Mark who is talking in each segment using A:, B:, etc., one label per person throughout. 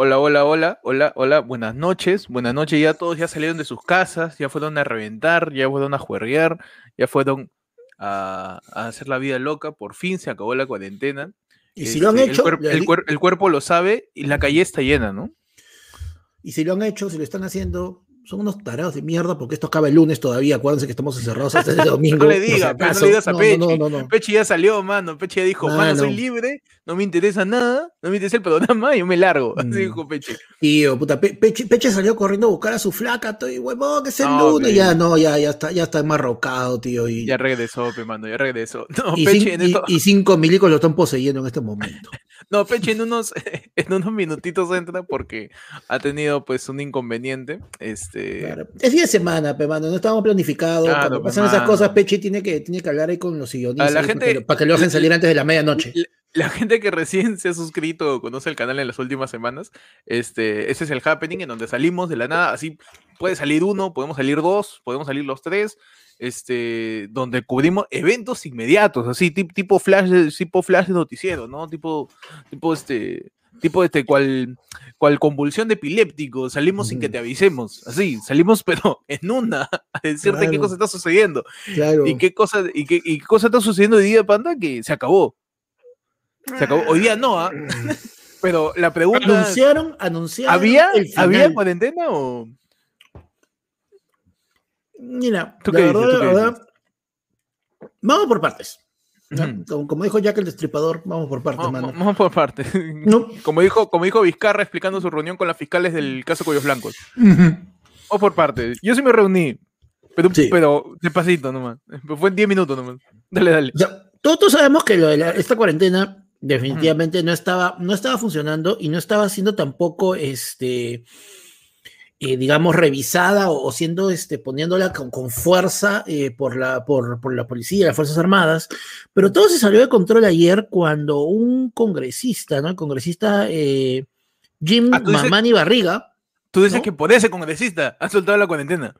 A: Hola, hola, hola, hola, hola, buenas noches, buenas noches, ya todos ya salieron de sus casas, ya fueron a reventar, ya fueron a juerguear, ya fueron a, a hacer la vida loca, por fin se acabó la cuarentena.
B: Y si lo han
A: Este,
B: hecho,
A: el, cuerp-
B: le
A: el
B: di-
A: cuer- el cuerpo lo sabe y la calle está llena, ¿no?
B: y si lo han hecho, si lo están haciendo, son unos tarados de mierda porque esto acaba el lunes todavía. Acuérdense que estamos encerrados hasta el domingo.
A: No le digas, no
B: acaso.
A: le digas a
B: No,
A: Pechi.
B: No.
A: Pechi ya salió, mano. Pechi ya dijo, mano, soy libre, no me interesa nada, no me interesa el programa, yo me largo. Así
B: Mm.
A: dijo Pechi.
B: Tío, puta, Pe- Peche, Peche salió corriendo a buscar a su flaca, estoy huevón, que es el lunes. Ya, no, ya, ya está, ya está enmarrocado, tío. Y,
A: Ya regresó, pe, mano, ya regresó. No,
B: y,
A: Pechi,
B: cin-
A: en
B: y-
A: esto-
B: y cinco milicos lo están poseyendo en este momento.
A: no, Pechi en unos, en unos minutitos entra porque ha tenido pues un inconveniente. Este,
B: Claro. Es día de semana, pe, mano, no estábamos planificados.
A: Claro,
B: Cuando
A: pe,
B: pasan esas cosas, Peche tiene que, tiene que hablar ahí con los guionistas
A: la
B: para
A: gente-
B: que lo- para que lo dejen salir antes de la medianoche.
A: La, la gente que recién se ha suscrito o conoce el canal en las últimas semanas, este, ese es el happening en donde salimos de la nada, así puede salir uno, podemos salir dos, podemos salir los tres, este, donde cubrimos eventos inmediatos, así tip- tipo flash, tipo flash de noticiero, ¿no? Tipo, tipo este, tipo este, cual, cual convulsión de epiléptico, salimos sin que te avisemos, así, salimos pero en una, a decirte qué cosa está sucediendo.
B: Claro.
A: ¿Y qué cosa, y qué, y qué cosa está sucediendo hoy día, Panda? Que se acabó. Se acabó. Hoy día no, ¿ah? Pero la pregunta.
B: Anunciaron, anunciaron.
A: ¿Había,
B: el final.
A: ¿Había cuarentena o.?
B: Mira,
A: ¿Tú
B: la
A: qué dices?
B: verdad,
A: ¿Tú qué
B: la verdad, vamos por partes. Como, como dijo Jack el Destripador, vamos por partes,
A: Vamos,
B: mano.
A: vamos por parte.
B: No.
A: Como dijo, como dijo Vizcarra explicando su reunión con las fiscales del caso Cuellos Blancos. Vamos por parte. Yo sí me reuní. Pero,
B: Sí.
A: pero despacito nomás. Fue en 10 minutos nomás. Dale, dale.
B: O sea, todos, sabemos que lo de la- esta cuarentena definitivamente no, estaba, no estaba funcionando y no estaba siendo tampoco, este, eh, digamos, revisada o, siendo, este, poniéndola con, con fuerza eh, por, la, por, por la policía, las Fuerzas Armadas. Pero todo se salió de control ayer cuando un congresista, ¿no? El congresista eh, Jim
A: Ah, tú dices-
B: Mamani Barriga,
A: Tú dices
B: ¿no?
A: que por ese congresista ha soltado la cuarentena.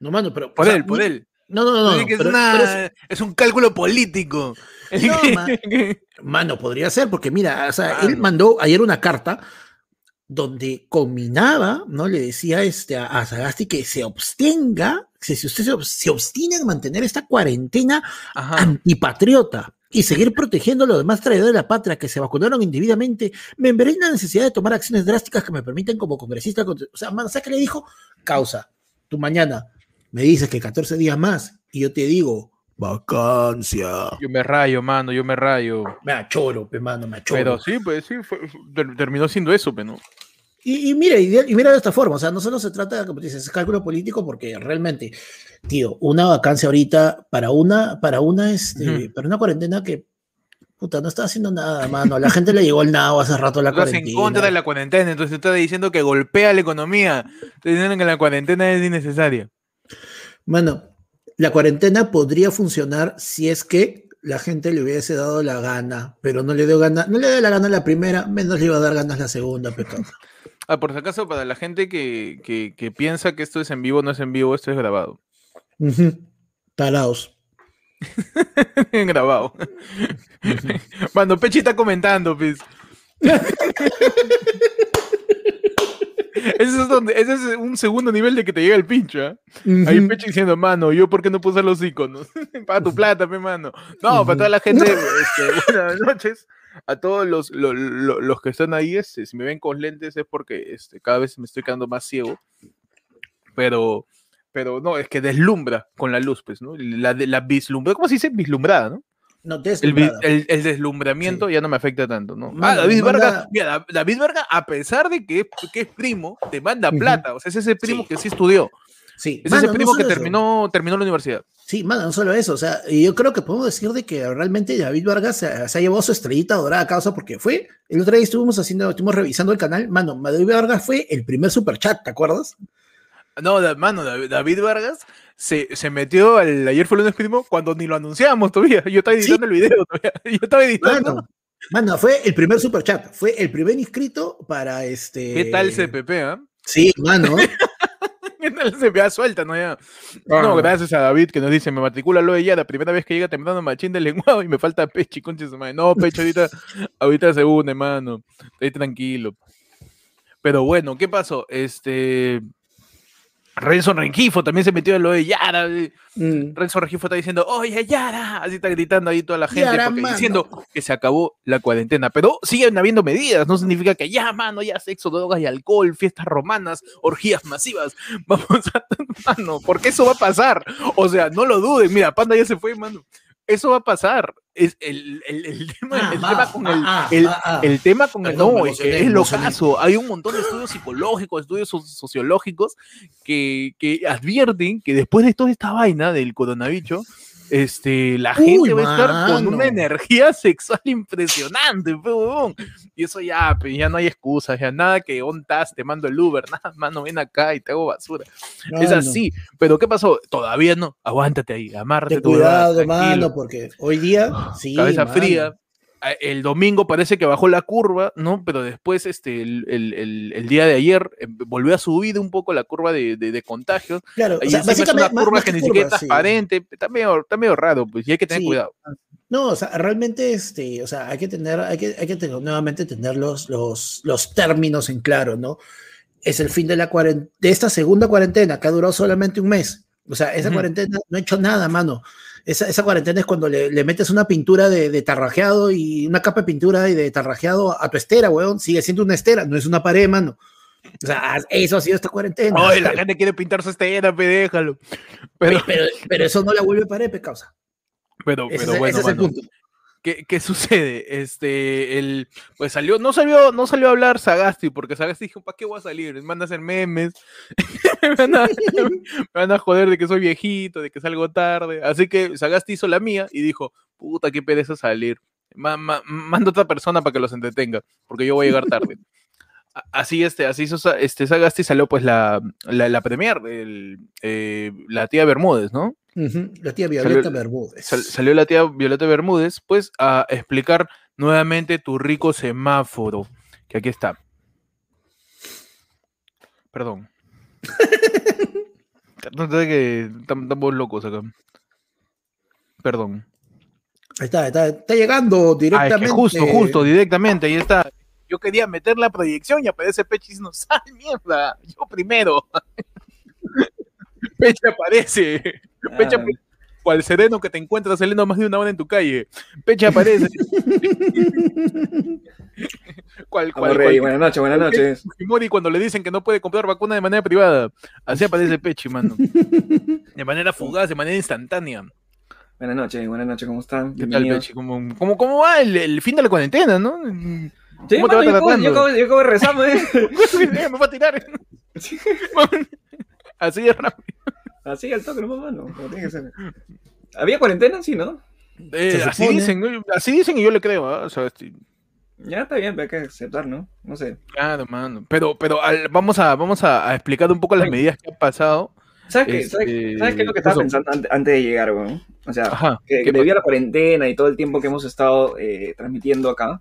B: no, mano, pero...
A: Por
B: o sea,
A: él, por él.
B: No, no, no, no.
A: es, una-
B: es-
A: es un cálculo político.
B: No, ma- Mano, podría ser, porque mira, o sea, él
A: Mano.
B: mandó ayer una carta donde combinaba, ¿no? Le decía este, a, a Sagasti que se abstenga, que si usted se, se obstina en mantener esta cuarentena
A: Ajá.
B: antipatriota y seguir protegiendo a los demás traidores de la patria que se vacunaron individualmente, me veré en la necesidad de tomar acciones drásticas que me permiten como congresista. O sea, mano, ¿sabes qué le dijo? Causa, tú mañana me dices que 14 días más y yo te digo, vacancia.
A: Yo me rayo, mano, yo me rayo.
B: Me achoro, pe, mano, me achoro.
A: Pero sí, pues sí, fue- terminó siendo eso, pero no.
B: Y, y mira, y, mira de esta forma, o sea, no solo se trata, como dices, es cálculo político, porque realmente, tío, una vacancia ahorita para una, para una, este,
A: Ujú.
B: para una cuarentena que, puta, no está haciendo nada, mano. A la gente le llegó el nao hace rato la
A: Estás en
B: cuarentena.
A: contra de la cuarentena, entonces estás diciendo que golpea la economía. Estás diciendo que la cuarentena es innecesaria.
B: Mano, la cuarentena podría funcionar si es que la gente le hubiese dado la gana, pero no le dio gana, no le dio la gana la primera, menos le iba a dar ganas la segunda, pecado.
A: Ah, por si acaso, para la gente que, que, que piensa que esto es en vivo, no es en vivo, esto es grabado.
B: Taraos.
A: grabado. Mano, Pechi está comentando, pues. Ese es, donde, ese es un segundo nivel de que te llega el pincho, ¿ah? Ahí
B: Ujú.
A: Pechi diciendo, mano, ¿yo por qué no puse los iconos? para tu plata, pe, mano. No, para toda la gente, este, buenas noches. A todos los, lo- lo- los que están ahí, este, si me ven con lentes es porque este, cada vez me estoy quedando más ciego. Pero, pero no, es que deslumbra con la luz, pues, ¿no? La, de- la vislumbra, ¿cómo se dice? Vislumbrada, ¿no?
B: No,
A: El, el- el deslumbramiento ya no me afecta tanto, ¿no?
B: Manda-
A: ah, David
B: manda-
A: Vargas, mira, Da- David a pesar de que, es- que es primo, te manda plata. O sea, es ese primo
B: Sí.
A: que sí estudió.
B: Sí,
A: Es
B: mano,
A: ese
B: no
A: primo que
B: eso.
A: terminó, terminó la universidad.
B: Sí, mano, no solo eso, o sea, yo creo que podemos decir de que realmente David Vargas se, se ha llevado su estrellita dorada a causa porque fue, el otro día estuvimos haciendo, estuvimos revisando el canal, mano, David Vargas fue el primer superchat, ¿te acuerdas?
A: No, da- mano, David, Vargas se, se metió al ayer fue el lunes primo cuando ni lo anunciamos todavía. Yo estaba editando el video todavía. Yo estaba editando.
B: Mano, mano, fue el primer superchat, fue el primer inscrito para este...
A: ¿Qué tal CPP, ah?
B: Sí, mano.
A: ¿Qué tal CPA? Suelta, ¿no? Ya.
B: Ah.
A: No, gracias a David que nos dice, me matricula lo de ya, la primera vez que llega temprano machín del lenguado y me falta de su madre. No, Pechi, ahorita, ahorita se une, mano. Estoy tranquilo. Pero bueno, ¿qué pasó? Este. Renzo Rengifo también se metió en lo de Yara. Mm. Renzo Rengifo está diciendo, oye, Yara. Así está gritando ahí toda la gente diciendo que se acabó la cuarentena. Pero siguen habiendo medidas. No significa que ya, mano, ya sexo, drogas y alcohol, fiestas romanas, orgías masivas. Vamos a, mano, porque eso va a pasar. O sea, no lo duden. Mira, Panda ya se fue, mano. Eso va a pasar. Es el, el, el, tema, ah, el tema con el, ah, ah, el, tema con el no, es, es lo caso. Hay un montón de estudios psicológicos, estudios sociológicos que, que advierten que después de toda esta vaina del coronavirus, este, la gente va a estar con una energía sexual impresionante, y eso ya, pues, ya no hay excusas, ya nada que ontas, te mando el Uber, nada, mano, ven acá y te hago basura. es así, pero ¿qué pasó? Todavía no, aguántate ahí, amárrate.
B: cuidado, mano, porque hoy día, sí,
A: cabeza fría, el domingo parece que bajó la curva, ¿no? Pero después, este, el, el, el, día de ayer eh, volvió a subir un poco la curva de, de, contagios.
B: Claro,
A: y o sea, es una curva que ni siquiera es transparente, está, medio, está medio raro, pues, y hay que tener cuidado.
B: No, o sea, realmente, este, o sea, hay que tener, hay que, hay que tener, nuevamente tener los, los, los términos en claro, ¿no? Es el fin de la de esta segunda cuarentena, que ha durado solamente un mes. O sea, esa cuarentena no ha hecho nada, mano esa, cuarentena es cuando le, metes una pintura de, tarrajeado y una capa de pintura y de tarrajeado a tu estera, weón. Sigue siendo una estera, no es una pared, mano. O sea, eso ha sido esta cuarentena.
A: Ay, la gente quiere pintar su estera, pe, déjalo.
B: Pero, pero, eso no la vuelve pared, pe, causa.
A: Pero, pero bueno, ese es punto. ¿Qué, sucede? Este, el, pues salió, no salió, no salió a hablar Sagasti, porque Sagasti dijo, ¿para qué voy a salir? Me van a hacer memes, me, van a, joder de que soy viejito, de que salgo tarde. Así que Sagasti hizo la mía y dijo, puta, qué pereza salir. manda otra persona para que los entretenga, porque yo voy a llegar tarde. Así este, así hizo este Sagasti salió pues la, la, la premier, eh, la tía Bermúdez, ¿no?
B: La tía Violeta Bermúdez.
A: salió la tía Violeta Bermúdez, pues, a explicar nuevamente tu rico semáforo, que aquí está. Perdón. no sé que estamos locos acá. Perdón.
B: Ahí está, está, llegando directamente. Ah,
A: justo, justo, directamente, ahí está. Yo quería meter la proyección y aparece Pechis no ¡ay, mierda! Yo primero. Peche aparece. Peche ah. cual sereno que te encuentras saliendo más de una hora en tu calle. Peche aparece.
C: cual, cual, buenas noches, buenas noches.
A: Mori cuando le dicen que no puede comprar vacuna de manera privada. Así aparece Peche, mano. De manera fugaz, de manera instantánea.
C: Buenas noches, buenas noches, ¿cómo están?
A: ¿Qué tal, Peche? ¿Cómo, cómo, cómo va el, el, fin de la cuarentena, no?
C: Sí, ¿Cómo te va yo, acabo, yo, acabo, yo acabo de rezar,
A: me va a tirar. Así de rápido.
C: Así al toque, no mano. tiene que ser. ¿Había cuarentena? Sí, ¿no?
A: Eh, así dicen, así dicen y yo le creo, ¿ah? o sea, este...
C: Ya está bien, pero hay que aceptar, ¿no? No sé.
A: Claro, mano. Pero, pero vamos, a, vamos a, explicar un poco las medidas que han pasado.
C: ¿Sabes qué, ¿Sabes, este, qué es lo que estaba pensando antes, de llegar, güey? O sea, que, debido a la cuarentena y todo el tiempo que hemos estado eh, transmitiendo acá,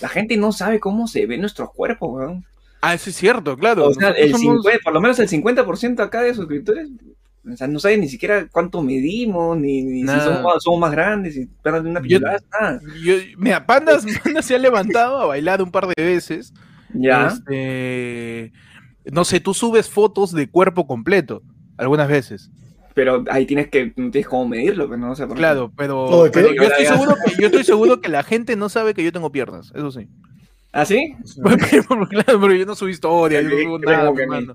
C: la gente no sabe cómo se ve nuestros cuerpos, güey.
A: Ah, eso es cierto, claro.
C: O sea, el por lo menos el 50% acá de suscriptores o sea, no saben ni siquiera cuánto medimos, ni, si somos, más grandes, si de una
A: pillada, nada. mira, Pandas, se ha levantado a bailar un par de veces.
C: Ya.
A: Este, no sé, tú subes fotos de cuerpo completo, algunas veces.
C: Pero ahí tienes que, no tienes cómo medirlo, pero no sé por
A: Claro, pero, pero yo, estoy seguro que, yo estoy seguro que la gente no sabe que yo tengo piernas, eso sí.
C: ¿Ah, sí?
A: claro, pero yo no subo historia, yo no subo nada.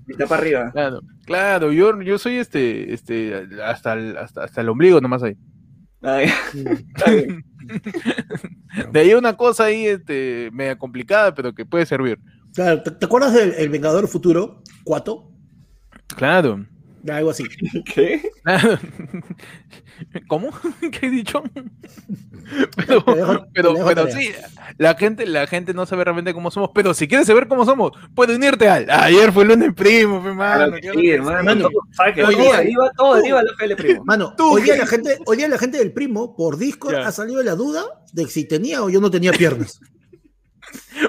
C: Está para arriba.
A: Claro, claro, yo, yo soy este, este, hasta el, hasta, hasta el ombligo nomás ahí. de ahí una cosa ahí, este, media complicada, pero que puede servir.
B: Claro, ¿te, acuerdas del el Vengador Futuro, Cuato?
A: Claro.
B: Algo así.
C: ¿Qué?
A: ¿Cómo? ¿Qué he dicho? Pero, pero, pero sí, la gente, la gente no sabe realmente cómo somos, pero si quieres saber cómo somos, puedes unirte al. Ayer fue el lunes primo,
C: hermano. Sí, hermano. Hoy día iba todo, iba el primo.
B: Mano, hoy día la gente, hoy día la gente del primo por Discord ha salido la duda de si tenía o yo no tenía piernas.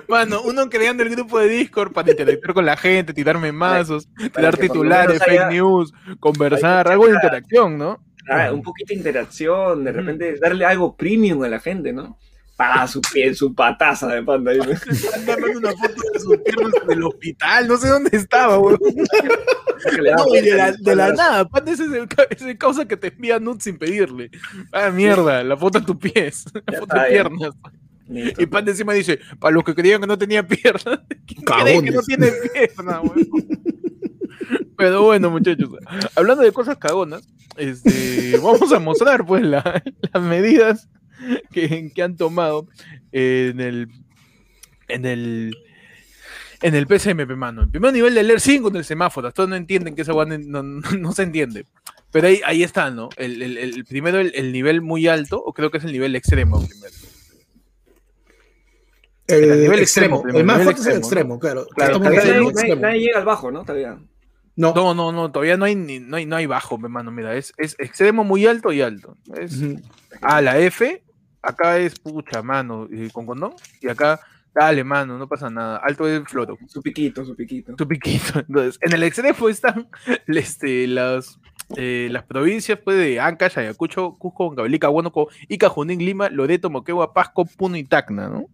A: Mano, uno creando el grupo de Discord para interactuar con la gente, tirarme mazos, tirar titulares, fake news, conversar, algo de interacción, ¿no?
C: un poquito de interacción, de repente darle algo premium a la gente, ¿no? Pa, su pie, su pataza de panda.
A: Están una foto de sus piernas en el hospital, no sé dónde estaba, weón. No, y de la, de la nada, Panda es ese causa que te envía nudes sin pedirle. Ah, mierda, la foto de tus pies, la foto de piernas. Y Pan encima dice, para los que creían que no tenía piernas, creen que no tiene piernas, Pero bueno, muchachos, hablando de cosas cagonas, este, vamos a mostrar pues las medidas que, que, han tomado en el en el en el PCMP, mano. El primer nivel de leer 5 en el semáforo. Todos no entienden que esa no, no, se entiende. Pero ahí, ahí está, ¿no? El, el, el primero, el, el, nivel muy alto, o creo que es el nivel extremo primero.
B: El, nivel extremo. el más fuerte es el extremo, claro. claro
C: nadie, llega al bajo, ¿no? Todavía.
A: No. no, no, no, todavía no hay, no hay, no hay bajo, hermano. Mira, es, es extremo muy alto y alto. Es a la F, acá es pucha, mano, con condón, y acá, dale, mano, no pasa nada. Alto es floro.
C: Su piquito, su piquito.
A: Su piquito. Entonces, en el extremo están este, las, eh, las provincias pues, de Ancash, Ayacucho, Cusco, Huancavelica, Huánuco, Ica, Junín, Lima, Loreto, Moquegua, Pasco, Puno y Tacna, ¿no?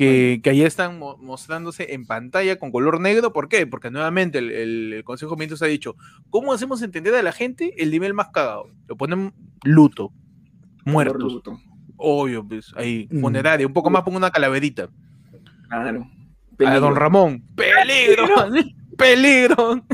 A: Que, ahí están mostrándose en pantalla con color negro. ¿Por qué? Porque nuevamente el, Consejo de Ministros ha dicho, ¿cómo hacemos entender a la gente el nivel más cagado? Lo ponen luto, muertos. Obvio, pues ahí, mm. funeraria, un poco más pongo una calaverita.
C: Claro.
A: A don Ramón, peligro, peligro.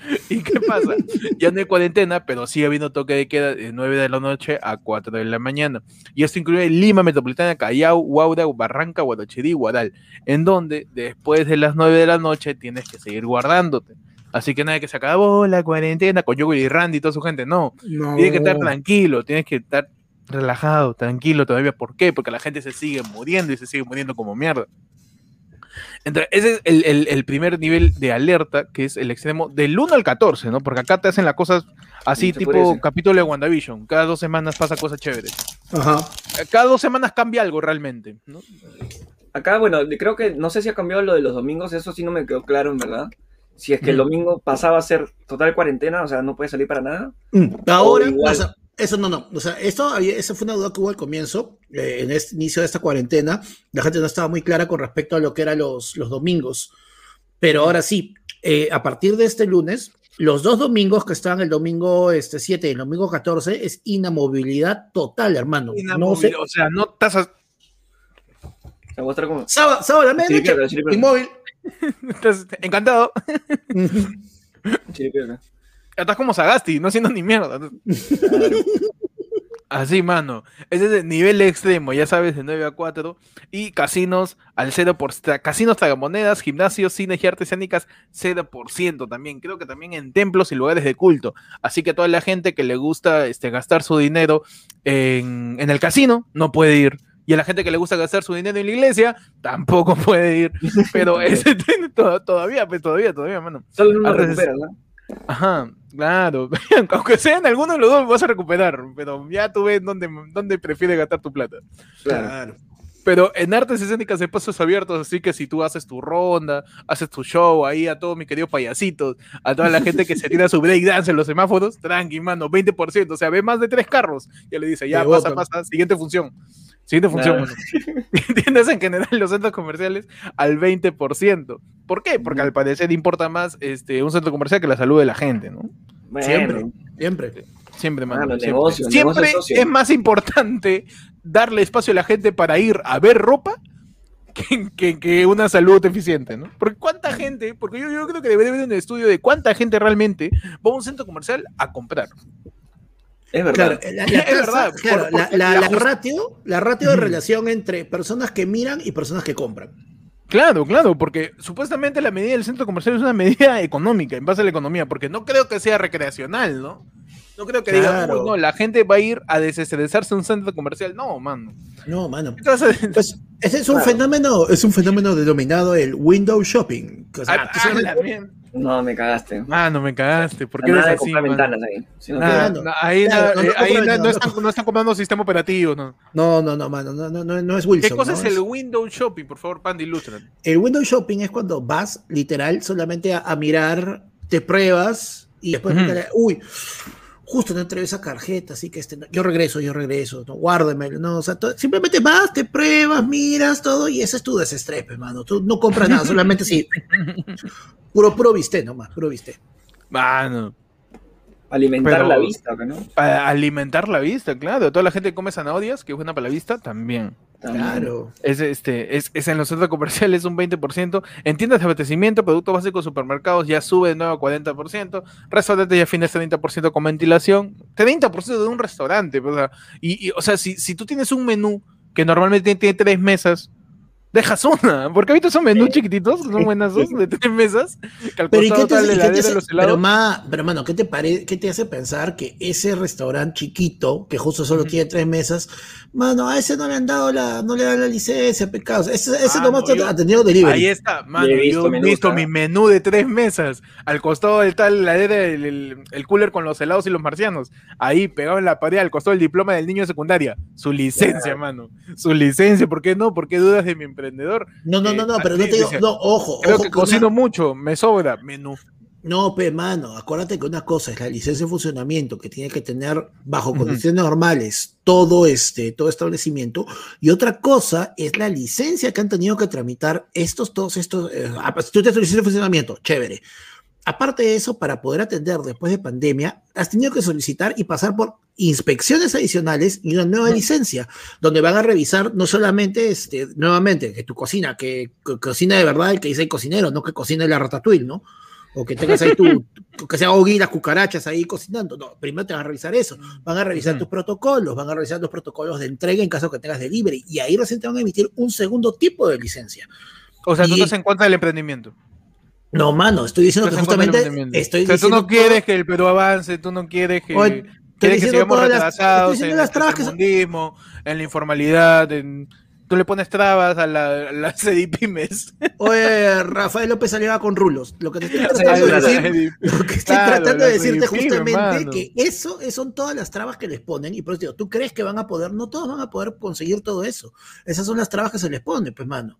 A: ¿Y qué pasa? Ya no hay cuarentena, pero sigue habiendo toque de queda de 9 de la noche a 4 de la mañana. Y esto incluye Lima Metropolitana, Callao, Huaura, Barranca, Guadachirí, Guadal, en donde después de las 9 de la noche tienes que seguir guardándote. Así que nadie que se acabó la cuarentena con Yogo y Randy y toda su gente. No, tienes que estar tranquilo, tienes que estar relajado, tranquilo todavía. ¿Por qué? Porque la gente se sigue muriendo y se sigue muriendo como mierda. Entonces, ese es el, primer nivel de alerta, que es el extremo del 1 al 14, ¿no? Porque acá te hacen las cosas así, tipo capítulo de WandaVision. Cada dos semanas pasa cosas chéveres. Ajá. Cada dos semanas cambia algo realmente, ¿no?
C: Acá, bueno, creo que no sé si ha cambiado lo de los domingos, eso sí no me quedó claro, en verdad. Si es que el domingo pasaba a ser total cuarentena, o sea, no puede salir para nada.
B: Mm. Ahora, eso no, no. O sea, esto esa fue una duda que hubo al comienzo, eh, en este inicio de esta cuarentena. La gente no estaba muy clara con respecto a lo que eran los, los domingos. Pero ahora sí, eh, a partir de este lunes, los dos domingos que están el domingo este, 7 y el domingo 14 es inamovilidad total, hermano.
A: Inamovilidad, o sea, no tasas.
B: Sábado, sábado a la medianoche, inmóvil.
A: encantado. Estás como Sagasti, no haciendo ni mierda. Así, mano. Ese es el nivel extremo, ya sabes, de 9 a 4. Y casinos al 0%. Casinos tragamonedas, gimnasios, cines y artes escénicas, 0% también. Creo que también en templos y lugares de culto. Así que toda la gente que le gusta este, gastar su dinero en, en el casino, no puede ir. Y a la gente que le gusta gastar su dinero en la iglesia, tampoco puede ir. Pero ese todavía, pues todavía, todavía, mano.
C: Solo no recupera, ¿no?
A: Ajá, claro. Aunque sea en alguno de los dos vas a recuperar, pero ya tú ves dónde, dónde prefieres gastar tu plata.
B: Claro.
A: Pero en artes escénicas de pasos abiertos, así que si tú haces tu ronda, haces tu show ahí a todos mis queridos payasitos, a toda la gente que se tira su breakdance en los semáforos, tranqui, mano, 20%, o sea, ve más de tres carros, ya le dice, ya pasa, pasa, siguiente función. Siguiente función, Tienes en general los centros comerciales al 20%. ¿Por qué? Porque al parecer importa más este, un centro comercial que la salud de la gente, ¿no?
B: Siempre, siempre.
A: Siempre, mano. siempre, es más importante darle espacio a la gente para ir a ver ropa que, que, una salud eficiente, ¿no? Porque cuánta gente, porque yo, yo creo que debería haber un estudio de cuánta gente realmente va a un centro comercial a comprar.
C: Es verdad.
B: la, es verdad. la, ratio, la ratio de relación entre personas que miran y personas que compran.
A: Claro, claro, porque supuestamente la medida del centro comercial es una medida económica, en base a la economía, porque no creo que sea recreacional, ¿no? No creo que diga, no, la gente va a ir a desestresarse en un centro comercial. No, mano.
B: No, mano. Pues, ese es un fenómeno, es un fenómeno denominado el window shopping.
C: Ah, ah, no, me cagaste.
A: Ah, no me cagaste. ¿Por qué eres así? ventanas ahí. ahí no, están, comprando sistema operativo, ¿no?
B: No, no, no, mano. No, no, no, es Wilson.
A: ¿Qué cosa es el window shopping? Por favor, Pandy, ilustra.
B: El window shopping es cuando vas, literal, solamente a, mirar, te pruebas y después, uy, justo no entregué esa tarjeta, así que este, yo regreso, yo regreso, no, guárdemelo, no, o sea, simplemente vas, te pruebas, miras todo y ese es tu desestrés, hermano. Tú no compras nada, solamente sí. Puro, puro viste nomás, puro viste.
A: Mano.
C: Alimentar la vista, ¿no?
A: Para alimentar la vista, claro. Toda la gente come zanahorias, que es buena para la vista, también.
B: Claro.
A: Es, este, es, es, en los centros comerciales un 20%. En tiendas de abastecimiento, productos básicos, supermercados ya sube de nuevo a 40%. Restaurantes ya fines 30% con ventilación. 30% de un restaurante. O sea, y, o sea, si, si tú tienes un menú que normalmente tiene tres mesas, dejas una, porque ahorita son menús chiquititos, son buenas dos de tres mesas.
B: pero, ¿qué te, pero, ma, pero mano, ¿qué te, pare, ¿qué te hace pensar que ese restaurante chiquito, que justo solo tiene tres mesas, mano, a ese no le han dado la, no le dan la licencia, pecados. Ese, ese ah, nomás ha tenido delivery.
A: Ahí está, mano, yo he visto mi menú de tres mesas, al costado del tal, la el, el, cooler con los helados y los marcianos, ahí pegado en la pared, al costado del diploma del niño de secundaria, su licencia, mano, su licencia, ¿por qué no? ¿Por qué dudas de mi emprendedor.
B: No, no, no, no, pero no te digo, no, ojo.
A: Creo que cocino mucho, me sobra menú.
B: No, pe, mano, acuérdate que una cosa es la licencia de funcionamiento que tiene que tener bajo condiciones normales todo este, todo establecimiento, y otra cosa es la licencia que han tenido que tramitar estos, todos estos, eh, ah, pues, tú tienes licencia de funcionamiento, chévere. Aparte de eso, para poder atender después de pandemia, has tenido que solicitar y pasar por inspecciones adicionales y una nueva licencia, donde van a revisar no solamente, este, nuevamente, que tu cocina, que, cocina de verdad el que dice el cocinero, no que cocine la ratatouille, ¿no? O que tengas ahí tu, que se ahoguen las cucarachas ahí cocinando. No, primero te van a revisar eso. Van a revisar tus protocolos, van a revisar tus protocolos de entrega en caso que tengas delivery. Y ahí recién te van a emitir un segundo tipo de licencia.
A: O sea, tú estás en contra del emprendimiento.
B: No, mano, estoy diciendo que justamente. Estoy
A: o sea, tú no quieres que el Perú avance, tú no quieres que. quieres que sigamos retrasados en el mundismo, en la informalidad, en tú le pones trabas a la, la CDPymes.
B: Oye, Rafael López salió con rulos. Lo que te estoy tratando de decir, lo que estoy tratando de decirte justamente que eso, son todas las trabas que les ponen. Y por eso digo, ¿tú crees que van a poder? No todos van a poder conseguir todo eso. Esas son las trabas que se les ponen, pues, mano.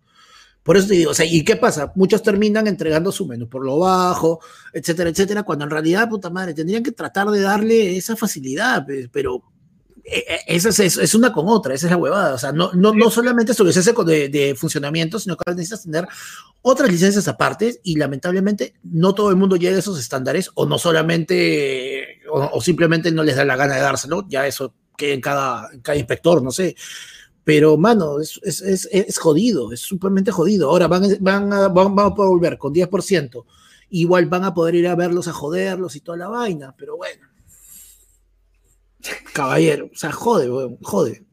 B: Por eso te digo, o sea, ¿y qué pasa? Muchos terminan entregando su menú por lo bajo, etcétera, etcétera, cuando en realidad, puta madre, tendrían que tratar de darle esa facilidad, pero eh, eh, esa es, es, una con otra, esa es la huevada. O sea, no, no, no solamente su licencia de, de, funcionamiento, sino que necesitas tener otras licencias aparte y lamentablemente no todo el mundo llega a esos estándares o no solamente o, simplemente no les da la gana de dárselo, ya eso que en cada, cada inspector, no sé. Pero, mano, es, es, es, jodido, es supermente jodido. Ahora van, van, a, van, van a poder volver con 10%. Igual van a poder ir a verlos, a joderlos y toda la vaina, pero bueno Caballero, o sea, jode, weón, jode.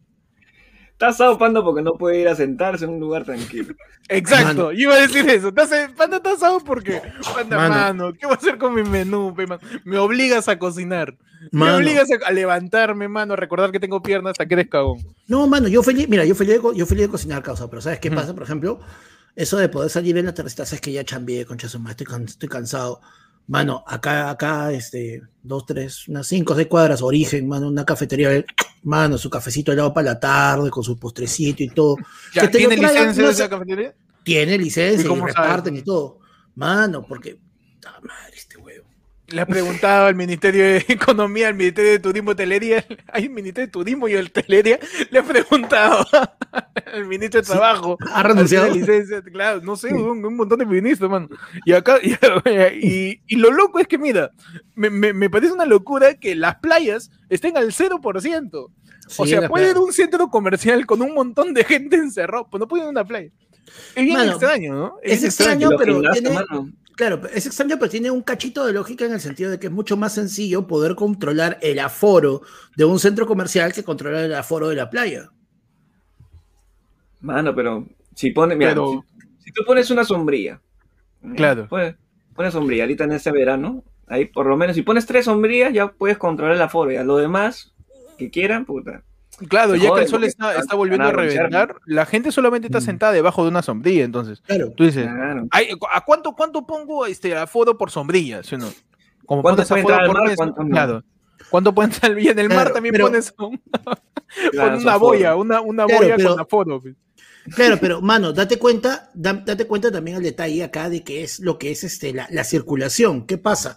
C: Está asado Panda porque no puede ir a sentarse en un lugar tranquilo.
A: Exacto, yo iba a decir eso. Panda está asado porque, Panda, mano. ¿qué voy a hacer con mi menú? Me obligas a cocinar. Me obligas a, levantarme, mano, a recordar que tengo piernas hasta que eres cagón.
B: No, mano, yo feliz, mira, yo feliz, yo feliz de cocinar causa, pero ¿sabes qué pasa? Por ejemplo, eso de poder salir en la tercera, sabes que ya chambié, concha su estoy, estoy cansado. Mano, acá, acá, este, dos, tres, unas cinco, seis cuadras, origen, mano, una cafetería, mano, su cafecito helado para la tarde, con su postrecito y todo.
A: ¿Tiene licencia de esa cafetería?
B: Tiene licencia y, reparten y todo. Mano, porque, madre.
A: Le ha preguntado al Ministerio de Economía, al Ministerio de Turismo y Hotelería, hay un Ministerio de Turismo y Hotelería, le ha preguntado al Ministro de Trabajo.
B: ¿Ha renunciado?
A: Licencia, claro, no sé, un, montón de ministros, mano. Y acá, y, y, lo loco es que, mira, me, me, parece una locura que las playas estén al 0%. o sea, puede ir un centro comercial con un montón de gente encerrado, pues no puede ir a una playa. Es bien extraño, ¿no?
B: Es, extraño, pero tiene, Claro, es extraño, pero tiene un cachito de lógica en el sentido de que es mucho más sencillo poder controlar el aforo de un centro comercial que controlar el aforo de la playa.
C: Mano, pero si pones, mira, si, tú pones una sombría,
A: claro,
C: pones, pones sombría ahorita en ese verano, ahí por lo menos si pones tres sombrías ya puedes controlar el aforo, y a lo demás que quieran, puta,
A: Claro, ya que el sol está, está volviendo a reventar, la gente solamente está mm. sentada debajo de una sombrilla, entonces. Claro. Tú dices, ¿a cuánto, cuánto pongo este aforo por sombrilla? ¿sí no?
C: Como ¿Cuánto puede entrar por mes, ¿Cuánto,
A: claro. ¿Cuánto puede entrar en el mar? También pones una boya, una, una boya con aforo. Pues.
B: Claro, pero mano, date cuenta, date cuenta también el detalle acá de que es lo que es este, la, la circulación. ¿Qué pasa?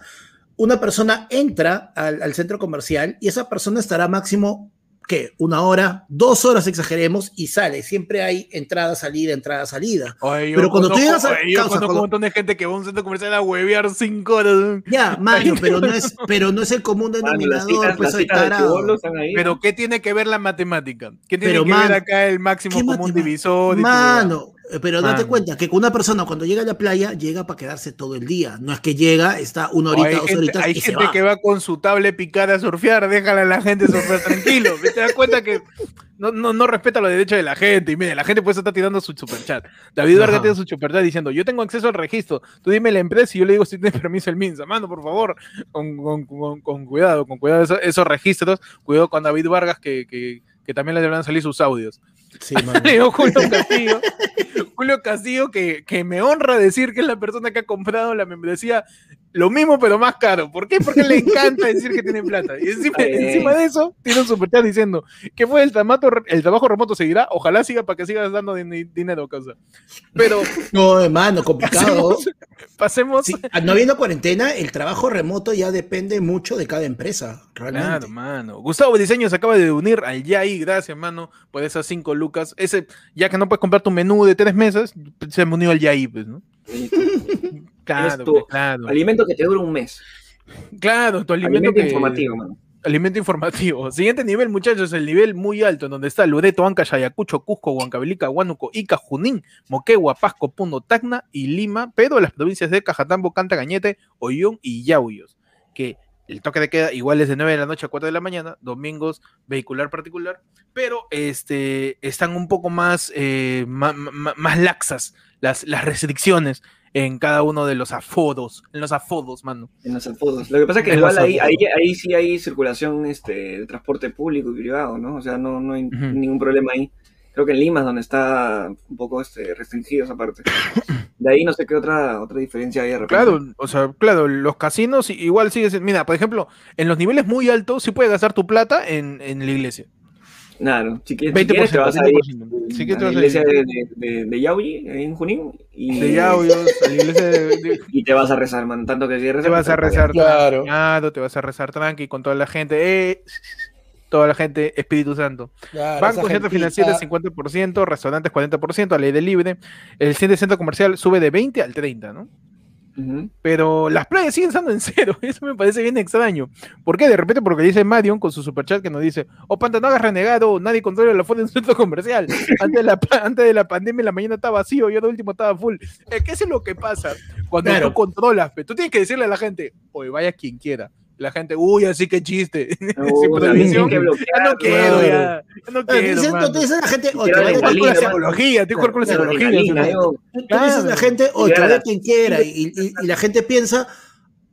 B: una persona entra al, centro comercial y esa persona estará máximo, ¿qué? Una hora, dos horas exageremos y sale. Siempre hay entrada, salida, entrada, salida.
A: pero cuando tú llegas a... Yo causa, un montón de gente que va a un centro comercial a huevear cinco horas.
B: Ya, Mario, pero no es, pero no es el común denominador. pues,
A: pero ¿qué tiene que ver la matemática? ¿Qué tiene que ver acá el máximo común divisor?
B: Mano, pero date cuenta que una persona cuando llega a la playa llega para quedarse todo el día. No es que llega, está una horita, dos horitas.
A: Hay gente que va con su tablet picada a surfear, déjala a la gente surfear tranquilo. ¿Te das cuenta que no, no, no, respeta los derechos de la gente? Y mire, la gente pues está tirando su superchat. David Vargas tiene su superchat diciendo: Yo tengo acceso al registro. Tú dime la empresa y yo le digo si tiene permiso el MINSA. Mano, por favor, con, con, con, cuidado, con cuidado esos, registros. Cuidado con David Vargas que, que, que también le deberán salir sus audios. Sí, Julio Castillo, Julio Castillo que, que, me honra decir que es la persona que ha comprado la membresía lo mismo pero más caro. ¿Por qué? Porque le encanta decir que tiene plata. Y encima, encima de eso, tiene un superchat diciendo que fue el, el trabajo remoto seguirá, ojalá siga para que sigas dando dinero, causa. Pero...
B: No, hermano, complicado.
A: Pasemos...
B: no habiendo cuarentena, el trabajo remoto ya depende mucho de cada empresa, realmente. Claro,
A: mano. Gustavo Diseño se acaba de unir al YAI, gracias, mano, por esas cinco lucas. Ese, ya que no puedes comprar tu menú de tres meses, se me unió al YAI, pues, ¿no?
C: Claro, claro. Alimento que te dura un mes.
A: Claro, tu alimento, informativo, mano. Alimento informativo. Siguiente nivel, muchachos, el nivel muy alto, en donde está Loreto, Anca, Yayacucho, Cusco, Huancavelica, Huánuco, Ica, Junín, Moquegua, Pasco, Puno, Tacna y Lima, pero las provincias de Cajatambo, Canta, Cañete, Ollón y Yauyos. Que el toque de queda igual es de 9 de la noche a 4 de la mañana, domingos vehicular particular, pero este, están un poco más, eh, más, laxas las, las restricciones en cada uno de los afodos, en los afodos, mano.
C: En los afodos. Lo que pasa es que igual ahí, ahí, sí hay circulación este, de transporte público y privado, ¿no? O sea, no, no hay ningún problema ahí. Creo que en Lima es donde está un poco este, restringido esa parte. De ahí no sé qué otra, otra diferencia hay.
A: Claro, o sea, claro, los casinos igual siguen. Mira, por ejemplo, en los niveles muy altos sí puedes gastar tu plata en, en la iglesia.
C: Claro, si quieres, 20%, si te vas a ir a la iglesia de, de, de, Yaui, en Junín. Y,
A: de Yaui, a la iglesia
C: de, Y te vas a rezar, man, tanto que si
A: rezar. Te vas a rezar claro. tranqui, te vas a rezar tranqui con toda la gente. Eh, toda la gente, Espíritu Santo. Claro, Bancos, centros financieros 50%, restaurantes 40%, a ley de libre. El centro comercial sube de 20 al 30, ¿no? Pero las playas siguen estando en cero. Eso me parece bien extraño. ¿Por qué? De repente, porque dice Marion con su superchat que nos dice: Oh, Panta, no hagas renegado. Nadie controla la fuente en un centro comercial. Antes de, la, antes de la pandemia, la mañana estaba vacío. Yo de último estaba full. ¿Qué es lo que pasa cuando tú controlas? Tú tienes que decirle a la gente: Oye, vaya quien quiera la gente, uy, así que chiste. No, ya no quiero, ya. no quiero. Entonces
B: la gente,
A: oye, que con la psicología, te con la psicología.
B: Entonces la gente, oye, que vaya quien quiera. Y, la gente piensa,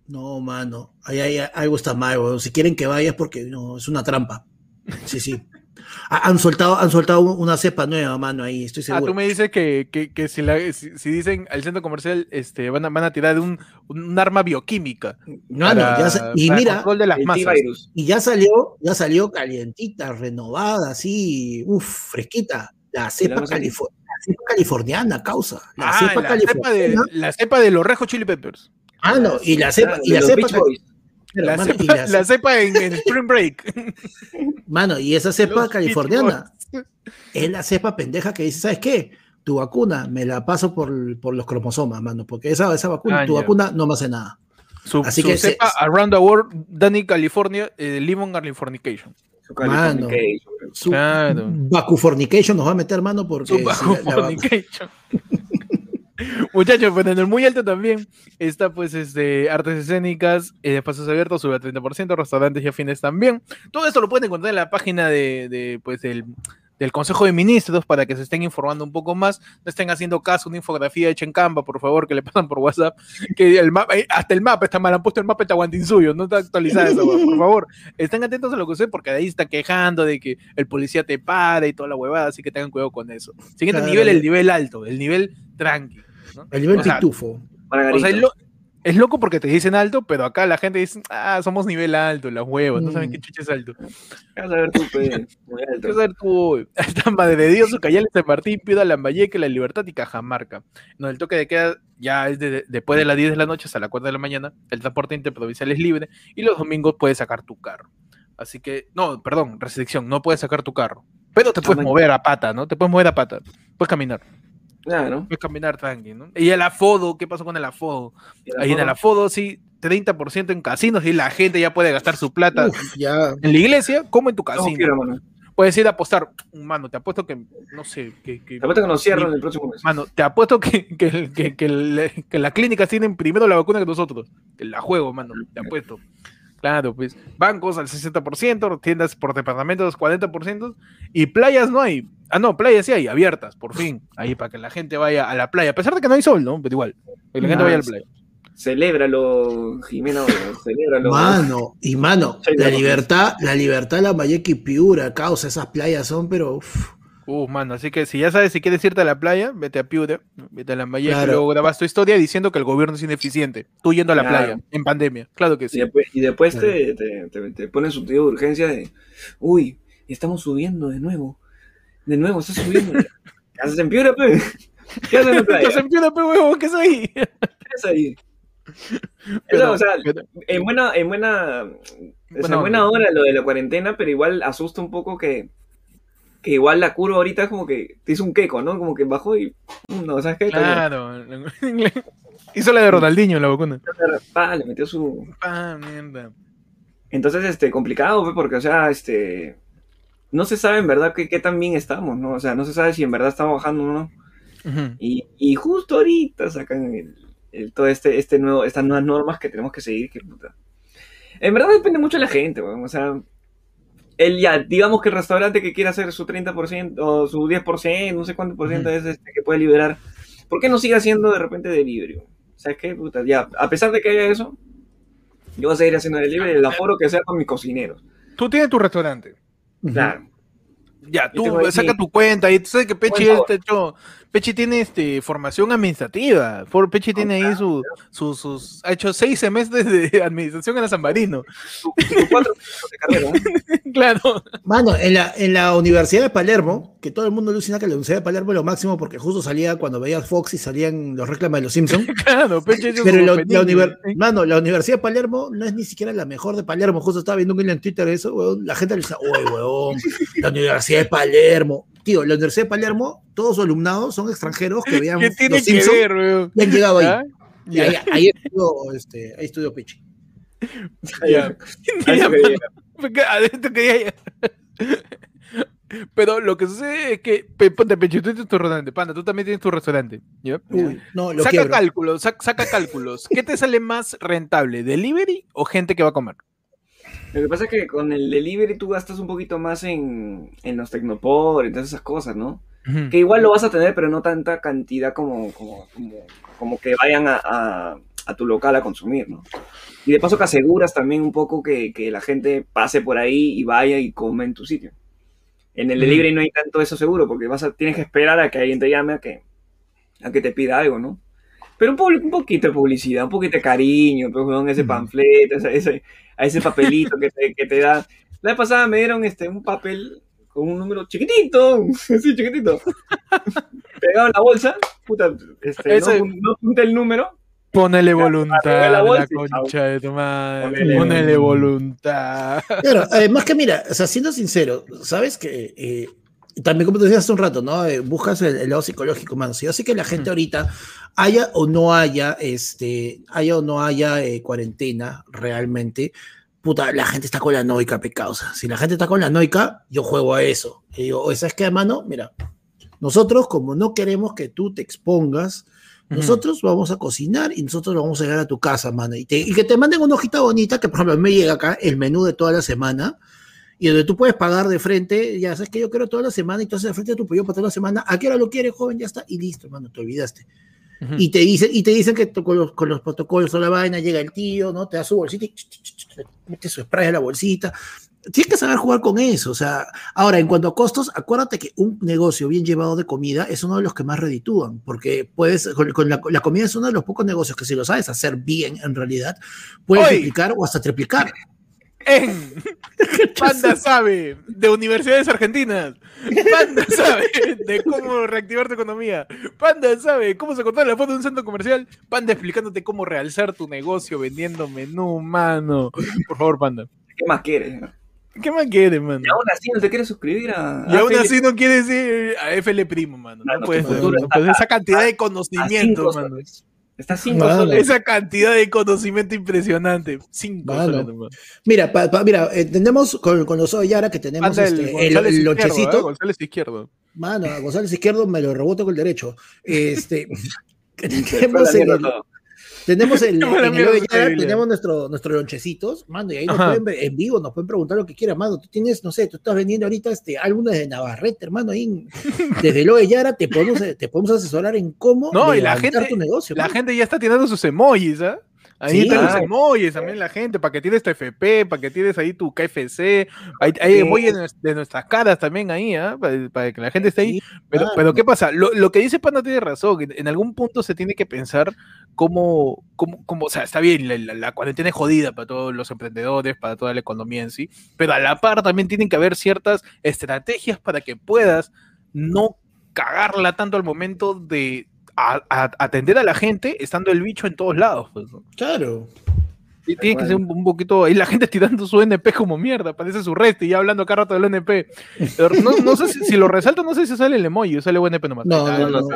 B: no, mano, ahí, ahí, algo está mal, si quieren que vayas porque no, es una trampa. Sí, sí. Han soltado, han soltado una cepa nueva, mano, ahí, estoy seguro.
A: Ah, tú me dices que, que, que si, la, si, dicen al centro comercial este, van, a, van a tirar de un, un arma bioquímica.
B: No, no, ya, y mira, de las masas. y ya salió, ya salió calientita, renovada, así, uff, fresquita. La cepa, californiana, causa.
A: La, ah, cepa, la, cepa de, la cepa de los rejos chili peppers.
B: Ah, no, y la cepa, y la cepa,
A: la, cepa, en, Spring Break.
B: Mano, y esa cepa californiana es la cepa pendeja que dice, ¿sabes qué? Tu vacuna me la paso por, los cromosomas, mano, porque esa, esa vacuna, tu vacuna no me hace nada.
A: Su, Así que cepa Around the World, Danny California, eh, Lemon Californication.
B: Mano, su claro. Vacufornication nos va a meter, mano, porque... Su vacufornication.
A: Muchachos, pues en el muy alto también está pues este, artes escénicas, eh, pasos abiertos sube a 30%, restaurantes y afines también. Todo esto lo pueden encontrar en la página de, pues del, Consejo de Ministros para que se estén informando un poco más, no estén haciendo caso, una infografía hecha en Canva, por favor, que le pasan por WhatsApp, que el mapa, eh, hasta el mapa está mal, han puesto el mapa de suyo, no está actualizado eso, por favor, estén atentos a lo que sé, porque de ahí está quejando de que el policía te para y toda la huevada, así que tengan cuidado con eso. Siguiente nivel, el nivel alto, el nivel tranqui.
B: El nivel pitufo.
A: O sea, es loco porque te dicen alto, pero acá la gente dice, ah, somos nivel alto, la huevos, no saben qué mm. chucha es alto.
C: ¿Qué vas a ver tú, pe? Muy alto.
A: ¿Qué vas a ver tú? Esta madre de Dios, Ucayali, San Martín, Piedra, Lambayeque, La Libertad y Cajamarca. No, el toque de queda ya es de, después de las 10 de la noche hasta las 4 de la mañana, el transporte interprovincial es libre y los domingos puedes sacar tu carro. Así que, no, perdón, restricción, no puedes sacar tu carro. Pero te puedes mover a pata, ¿no? Te puedes mover a pata. Puedes caminar.
C: Claro.
A: Puedes caminar tranqui, ¿no? Y el afodo, ¿qué pasó con el afodo? Ahí en el afodo, sí, 30% en casinos y la gente ya puede gastar su plata
B: ya.
A: en la iglesia como en tu casino. Puedes ir a apostar, mano, te apuesto que, no sé, que...
C: te apuesto que nos cierran el próximo mes.
A: Mano, te apuesto que, que, que, que, que las clínicas tienen primero la vacuna que nosotros. Te la juego, mano, te apuesto. Claro, pues bancos al 60%, tiendas por departamentos 40% y playas no hay. Ah, no, playas sí hay, abiertas, por fin. Ahí para que la gente vaya a la playa, a pesar de que no hay sol, ¿no? Pero igual, que la gente vaya a la playa.
C: Celébralo, Jimena, celébralo.
B: Mano, y mano, la libertad, la libertad, la Mayequi Piura, causa, esas playas son, pero...
A: Uh, mano, así que si ya sabes si quieres irte a la playa, vete a Piura, vete a la Lambayeque, y luego grabas tu historia diciendo que el gobierno es ineficiente. Tú yendo a la playa, en pandemia, claro que sí.
C: Y después, te, te, te, ponen su tío de urgencia de, uy, estamos subiendo de nuevo. De nuevo, estás subiendo. ¿Qué haces en Piura, pe? ¿Qué haces en la playa? ¿Qué
A: haces en Piura, pe, huevo? ¿Qué es ahí?
C: ¿Qué es ahí? Pero, o sea, en buena, en buena, o sea, buena hora lo de la cuarentena, pero igual asusta un poco que que igual la curva ahorita es como que te hizo un queco, ¿no? Como que bajó y. No, ¿sabes qué?
A: Claro. hizo la de Ronaldinho la vacuna.
C: Ah, le metió su.
A: Ah, mierda.
C: Entonces, este, complicado, porque, o sea, este. No se sabe en verdad qué, qué tan bien estamos, ¿no? O sea, no se sabe si en verdad estamos bajando o no. y, y, justo ahorita sacan el, todo este, este nuevo, estas nuevas normas que tenemos que seguir, que puta. En verdad depende mucho de la gente, weón. O sea, el ya, digamos que el restaurante que quiere hacer su 30% o su 10%, no sé cuánto por ciento es este que puede liberar, ¿por qué no sigue haciendo de repente delivery? ¿Sabes qué? Puta, ya, a pesar de que haya eso, yo voy a seguir haciendo delivery el aforo que sea con mis cocineros.
A: Tú tienes tu restaurante.
C: Claro.
A: Ya, tú saca tu cuenta y tú sabes que Pechi, este hecho, Pechi tiene este, formación administrativa. Pechi tiene ahí su, sus, ha hecho seis semestres de administración en la San Marino. claro.
B: Mano, en la, en la Universidad de Palermo, que todo el mundo alucina que la Universidad de Palermo es lo máximo porque justo salía cuando veías Fox y salían los reclamas de los Simpsons.
A: claro, Pechi
B: Pero la, Mano, la Universidad de Palermo no es ni siquiera la mejor de Palermo. Justo estaba viendo un hilo en Twitter de eso, La gente le dice, uy, weón, la Universidad de Palermo. Tío, la Universidad de Palermo, todos sus alumnados son extranjeros que vean
A: ¿Qué tiene que ver,
B: y han llegado ahí. ¿Ah? Y ahí, ahí, estudió, este, ahí estudió Pechi.
A: Pero lo que sucede es que, ponte Pechi, tú tienes tu restaurante, Panda, tú también tienes tu restaurante.
B: Uy, no, lo
A: saca cálculos, saca cálculos. ¿Qué te sale más rentable, delivery o gente que va a comer?
C: Lo que pasa es que con el delivery tú gastas un poquito más en, en los tecnopor y todas esas cosas, ¿no? Que igual lo vas a tener, pero no tanta cantidad como, como, como, que vayan a, a, tu local a consumir, ¿no? Y de paso que aseguras también un poco que, que, la gente pase por ahí y vaya y come en tu sitio. En el delivery no hay tanto eso seguro, porque vas a, tienes que esperar a que alguien te llame a que, a que te pida algo, ¿no? Pero un, un poquito de publicidad, un poquito de cariño, pues, ese panfleto, ese, a ese papelito que te, que te da. La vez pasada me dieron este, un papel con un número chiquitito, sí, chiquitito. Pegado en la bolsa, puta, este, no, no el número.
A: Ponele voluntad, la, la concha de tu madre. Ponele, voluntad.
B: Claro, además que mira, o sea, siendo sincero, sabes que eh, también como te decía hace un rato, ¿no? Eh, buscas el, lado psicológico, mano. Si yo sé que la gente ahorita, haya o no haya, este, haya o no haya eh, cuarentena realmente, puta, la gente está con la noica, pecausa. Si la gente está con la noica, yo juego a eso. Y digo, ¿sabes qué, mano? Mira, nosotros como no queremos que tú te expongas, nosotros vamos a cocinar y nosotros vamos a llegar a tu casa, mano. Y, y que te manden una hojita bonita, que por ejemplo me llega acá el menú de toda la semana, y donde tú puedes pagar de frente, ya sabes que yo quiero toda la semana, entonces de frente a tu pollo para toda la semana, ¿a qué hora lo quieres, joven? Ya está, y listo, hermano, te olvidaste. y, te dicen, y te dicen que con los, con los protocolos o la vaina llega el tío, ¿no? Te da su bolsita y mete su spray a la bolsita. tienes que saber jugar con eso. O sea, ahora, en cuanto a costos, acuérdate que un negocio bien llevado de comida es uno de los que más reditúan, porque puedes, con, la, comida es uno de los pocos negocios que si lo sabes hacer bien, en realidad, puedes duplicar o hasta triplicar.
A: En Panda sabe de universidades argentinas. Panda sabe de cómo reactivar tu economía. Panda sabe cómo se controla la foto de un centro comercial. Panda explicándote cómo realzar tu negocio vendiendo menú, mano. Por favor, Panda.
C: ¿Qué más quieres?
A: ¿Qué más quieres, mano?
C: Y aún así no te quieres suscribir a.
A: Y aún así no quieres ir a FL Primo, mano. No, puedes. esa cantidad de conocimiento, mano.
C: Está cinco soles.
A: Esa cantidad de conocimiento impresionante. Cinco soles,
B: Mira, mira, eh, tenemos con, con los Yara que tenemos este, el, el, lonchecito.
A: ¿eh? González Izquierdo.
B: Mano, a González Izquierdo me lo reboto con el derecho. Este, tenemos el, tenemos el, tenemos nuestro, nuestros lonchecitos, mano, y ahí nos pueden ver, en vivo nos pueden preguntar lo que quieran, mano. Tú tienes, no sé, tú estás vendiendo ahorita este álbumes de Navarrete, hermano, ahí desde lo de Yara te podemos, te podemos asesorar en cómo
A: no, y la gente, tu negocio. La gente ya está tirando sus emojis, ¿ah? Ahí están los emojis también la gente, para que tienes tu FP, para que tienes ahí tu KFC, hay, hay emojis de, nuestras caras también ahí, ¿ah? para, que la gente esté ahí. Pero, pero ¿qué pasa? Lo, lo, que dice Panda tiene razón, en algún punto se tiene que pensar cómo, cómo, cómo o sea, está bien, la, la, cuarentena es jodida para todos los emprendedores, para toda la economía en sí, pero a la par también tienen que haber ciertas estrategias para que puedas no cagarla tanto al momento de atender a la gente estando el bicho en todos lados. Pues,
B: claro.
A: tiene que ser un, poquito. Ahí la gente tirando su NP como mierda, parece su resto y ya hablando cada rato del NP. no, sé si, lo resalto, no sé si sale el emoji o sale NP nomás.
B: No, no, no,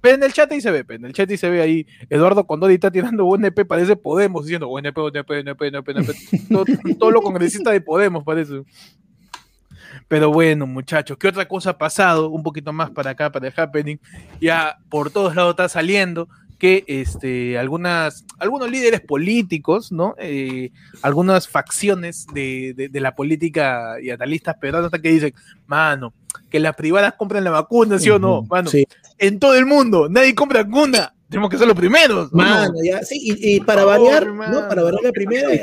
A: Pero en el chat ahí se ve, en el chat ahí se ve ahí Eduardo Condori está tirando UNP, parece Podemos, diciendo UNP, UNP, UNP, UNP, UNP. todo, todo lo congresista de Podemos parece. Pero bueno, muchachos, ¿qué otra cosa ha pasado? Un poquito más para acá, para el happening. Ya por todos lados está saliendo que este, algunas, algunos líderes políticos, ¿no? Eh, algunas facciones de, la política y analistas peruanos que dicen, mano, que las privadas compran la vacuna, ¿sí o no? Mano, en todo el mundo, nadie compra vacuna. Tenemos que ser los primeros.
B: Mano, ya, sí, y, para variar, ¿no? Para variar la primera, el,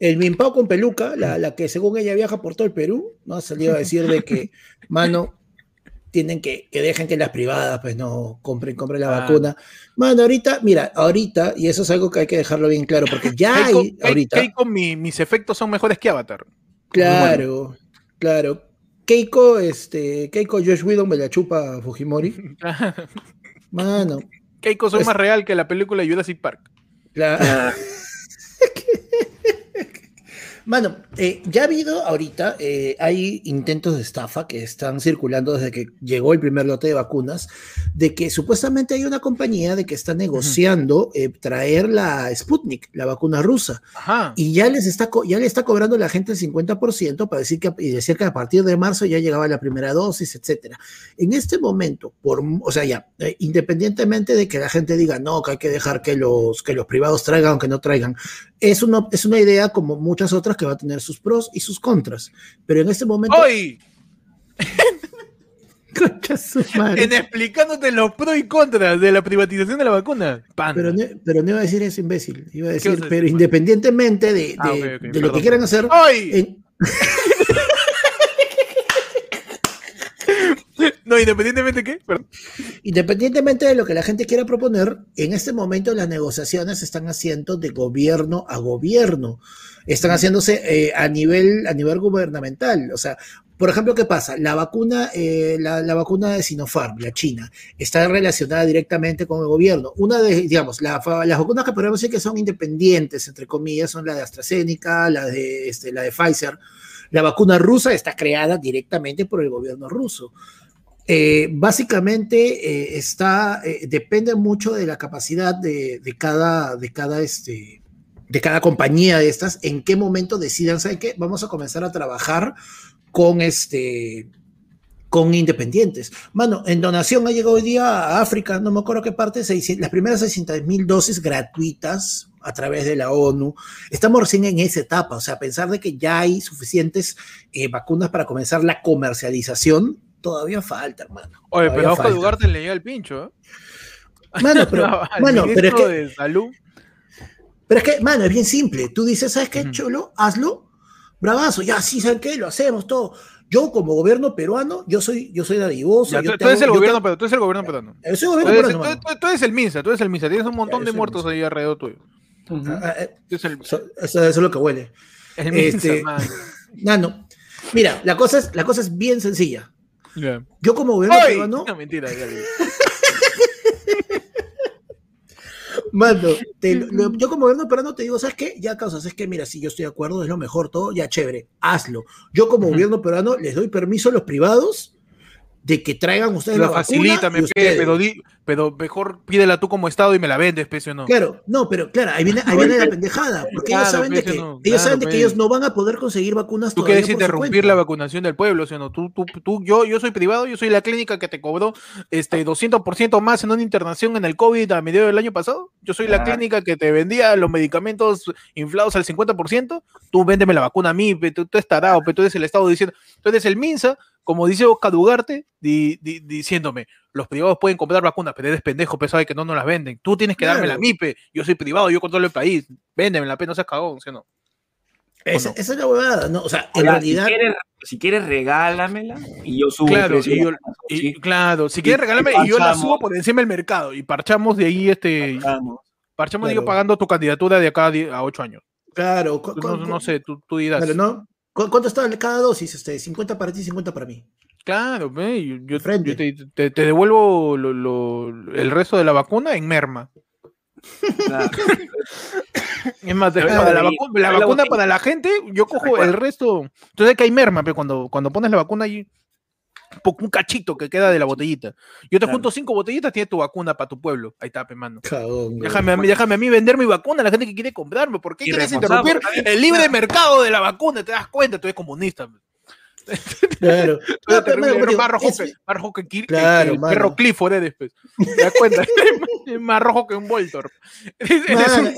B: el Mimpao con peluca, la, que según ella viaja por todo el Perú, ¿no? Ha salido a decir de que, mano, tienen que, que dejen que las privadas, pues no compren, compren la ah. vacuna. Mano, ahorita, mira, ahorita, y eso es algo que hay que dejarlo bien claro, porque ya hay, ahorita.
A: Keiko, mis efectos son mejores que Avatar.
B: Claro, claro. Keiko, este, Keiko Josh Whedon me la chupa Fujimori. Mano.
A: Keiko soy más real que la película Jurassic Park.
B: Claro. Mano, eh, ya ha habido ahorita, eh, hay intentos de estafa que están circulando desde que llegó el primer lote de vacunas, de que supuestamente hay una compañía de que está negociando eh, traer la Sputnik, la vacuna rusa, y ya les está, ya le está cobrando la gente el 50% para decir que, y decir que a partir de marzo ya llegaba la primera dosis, etcétera. En este momento, por, o sea, ya, independientemente de que la gente diga, no, que hay que dejar que los, que los privados traigan o que no traigan, es una, es una idea como muchas otras que va a tener sus pros y sus contras. Pero en este momento...
A: ¡Hoy! en explicándote los pros y contras de la privatización de la vacuna.
B: Pero no, pero no iba a decir eso, imbécil. Iba a decir, pero independientemente de, ah, de, lo que quieran hacer...
A: ¡Hoy! No, independientemente de qué,
B: Independientemente de lo que la gente quiera proponer, en este momento las negociaciones se están haciendo de gobierno a gobierno. Están haciéndose eh, a, nivel, a nivel gubernamental. O sea, por ejemplo, ¿qué pasa? La vacuna, eh, la, vacuna de Sinopharm, la China, está relacionada directamente con el gobierno. Una de, digamos, las vacunas que podemos decir que son independientes, entre comillas, son la de AstraZeneca, la de, este, la de Pfizer. La vacuna rusa está creada directamente por el gobierno ruso. Eh, básicamente eh, está, eh, depende mucho de la capacidad de, cada, de, cada, este, de cada compañía de estas, en qué momento decidan, ¿sabe qué? Vamos a comenzar a trabajar con este con independientes. Mano, en donación ha llegado hoy día a África, no me acuerdo qué parte, las primeras 600 mil dosis gratuitas a través de la ONU. Estamos recién en esa etapa, o sea, pensar de que ya hay suficientes vacunas para comenzar la comercialización todavía falta, hermano.
A: Oye, pero ojo de Ugarte le llega el pincho, ¿eh?
B: Mano, pero, mano, pero es que.
A: De salud.
B: Pero es que, mano, es bien simple. Tú dices, ¿sabes qué, Cholo? Hazlo, bravazo, ya, sí, ¿saben qué? Lo hacemos todo. Yo como gobierno peruano, yo soy, yo soy dadivoso.
A: Ya,
B: yo
A: tú, eres
B: hago-
A: el
B: te-
A: gobierno, pero tú eres el gobierno peruano.
B: Soy gobierno
A: Tú eres,
B: peruano,
A: tú-
B: mano.
A: tú- tú eres el Minsa, tú eres el Minsa, tienes un montón
B: Ya,
A: de muertos
B: Minsa.
A: ahí alrededor tuyo.
B: Eh,
A: Tú eres el,
B: eso, eso- eso es lo que huele.
A: el Minsa,
B: este-. Nano, mira, la cosa es, la cosa es bien sencilla. Yo como gobierno
A: ¡Ay!
B: peruano,
A: No, mentira, ya, ya.
B: mano, te- lo- yo como gobierno peruano te digo, ¿sabes qué? Ya causas, es que mira, si yo estoy de acuerdo, es lo mejor todo, ya chévere, hazlo. Yo como gobierno peruano les doy permiso a los privados de que traigan ustedes la
A: Lo
B: vacuna
A: facilítame,
B: y
A: pe,
B: ustedes.
A: pero, di- pero mejor pídela tú como Estado y me la vendes, pese o no.
B: Claro, no, pero claro, ahí viene, ahí viene la pendejada, porque ellos
A: Claro,
B: saben de
A: pues,
B: que,
A: no,
B: ellos
A: claro,
B: saben de que
A: pues.
B: ellos no van a poder conseguir vacunas
A: Tú quieres interrumpir la vacunación del pueblo, ¿sí o no? Tú, tú, tú, yo, yo soy privado, yo soy la clínica que te cobró este 200% más en una internación en el COVID a mediados del año pasado. Yo soy la clínica que te vendía los medicamentos inflados al 50%. Tú véndeme la vacuna a mí, tú, tú estás tarado, pe, tú eres el Estado diciendo, tú eres el MINSA, como dice Oscar Ugarte, di- di- diciéndome, los privados pueden comprar vacunas, pero eres pendejo, pe, sabe que no nos las venden. Tú tienes que darme la
B: Claro.
A: MIPE, yo soy privado, yo controlo el país. Véndeme la pena, no seas cagón, ¿sí o no?
B: Esa,
A: no?
B: esa es la huevada, ¿no? O sea, en
C: Ahora,
B: realidad.
C: si, quieres, si quieres, regálamela y yo subo
A: Claro,
C: el
A: y yo- Y,
C: Sí,
A: claro, si quieres regalarme
C: y
A: y yo la
C: parchamos.
A: subo por encima del mercado y parchamos de ahí este parchamos de
B: Claro.
A: yo pagando tu candidatura de acá a 8 años.
B: Claro, cu-
A: No, no sé, tú, tú dirás.
B: Claro, ¿no? ¿Cu- ¿Cuánto está cada dosis? Este, 50 para ti, 50 para mí.
A: Claro, ve, yo, yo- te, te- te devuelvo lo- lo- el resto de la vacuna en merma.
C: Claro.
A: Es más, la, vacuna para la gente, yo cojo el resto. Tú sabes que hay merma, pero cuando, cuando pones la vacuna po- un cachito que queda de la botellita. Yo te
C: Claro.
A: junto cinco botellitas, tienes tu vacuna para tu pueblo. Ahí está, mano. Déjame a, mí, déjame a mí vender mi vacuna a la gente que quiere comprarme. ¿Por qué quieres interrumpir el libre mercado de la vacuna? ¿Te das cuenta? Tú eres comunista.
B: Claro. No, pero,
A: más rojo,
B: es-
A: que, más rojo que, Kir- que-
B: Claro,
A: que el perro Clifford eres, pues. ¿Te das cuenta? es más rojo que un Voltor.
B: Es bien-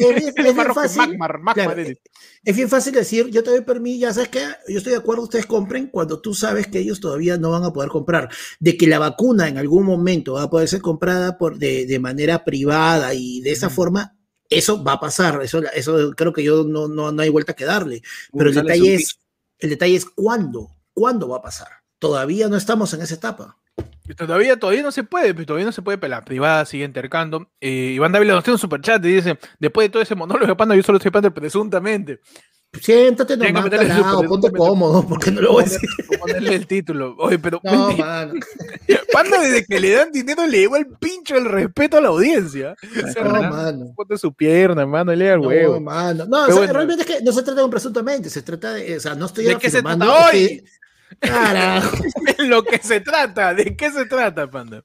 B: es bien fácil. Decir, yo te doy permiso, ya sabes que yo estoy de acuerdo, ustedes compren cuando tú sabes que ellos todavía no van a poder comprar. De que la vacuna en algún momento va a poder ser comprada por, de, de manera privada y de esa
A: Ujú.
B: forma, eso va a pasar. Eso, eso creo que yo no, no, no hay vuelta que darle. Pero el
C: Sale
B: detalle es, el detalle es cuándo, cuándo va a pasar. Todavía no estamos en esa etapa.
A: Todavía, todavía no se puede, todavía no se puede, pero la privada sigue intercando. Eh, Iván Dávila nos tiene un superchat y dice, después de todo ese monólogo de Panda, yo solo estoy Panda presuntamente.
B: Siéntate nomás, calado, ponte cómodo, porque no lo voy a decir.
A: Poner- ponerle el título. Oye, pero
B: No, mano.
A: Panda desde que le dan dinero le lleva el pincho el respeto a la audiencia. O sea,
B: No, mano.
A: ponte su pierna, mano, le da el
B: No,
A: huevo.
B: mano. No, o
A: Pero
B: sea,
A: bueno.
B: realmente es que no se trata de un presuntamente, se trata de, o sea, no estoy
A: ¿De qué se
B: afirmando
A: trata hoy?
B: Carajo.
A: lo que se trata, ¿de qué se trata, Panda?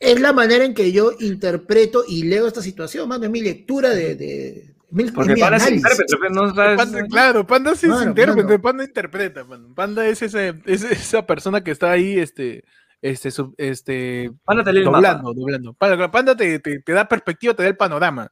B: Es la manera en que yo interpreto y leo esta situación, mano, es mi lectura de, de mi, es
C: Porque
B: mi
C: ese
B: análisis.
C: intérprete, pues, no sabes.
A: Panda, claro, Panda sí es intérprete,
B: mano.
A: Panda interpreta, mano. Panda es, ese, es esa persona que está ahí, este, este, sub- este,
C: Panda te
A: doblando, doblando. Panda, Panda te, te- te da perspectiva, te da el panorama.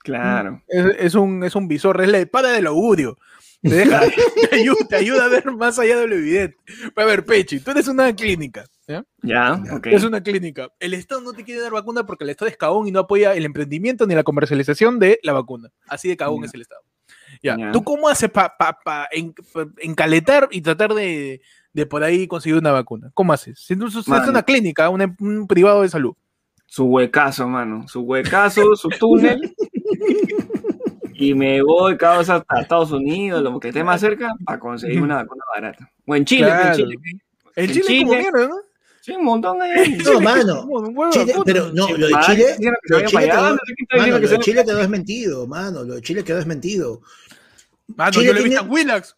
C: Claro.
A: Es, es un, es un visor, es la espada del augurio. Te, deja, te, ayuda, te ayuda a ver más allá de lo evidente. A ver, Pechi, tú eres una clínica, ¿ya?
C: Ya, ok.
A: Es una clínica. El Estado no te quiere dar vacuna porque el Estado es cagón y no apoya el emprendimiento ni la comercialización de la vacuna. Así de cagón
C: Ya.
A: es el Estado. Ya.
C: Ya.
A: ¿Tú cómo haces para pa, pa en- pa- encaletar y tratar de, de por ahí conseguir una vacuna? ¿Cómo haces? Si tú sos
C: Mano.
A: una clínica, un, un privado de salud.
C: Su huecazo, mano. Su huecazo, su túnel. y me voy cada vez hasta Estados Unidos, lo que esté más cerca, para conseguir una vacuna barata. O en Chile,
A: Claro.
C: en Chile.
A: En
C: En
A: Chile, es como
C: Chile-
A: mierda, ¿no?
C: Sí, un montón ahí.
B: No, mano.
A: De
B: Chile- pero no, lo de Chile, lo de Chile quedó, mano, lo de Chile desmentido, mano, lo de Chile quedó desmentido.
A: Mano,
B: Chile
A: yo lo he visto
B: tiene-
A: en Willax.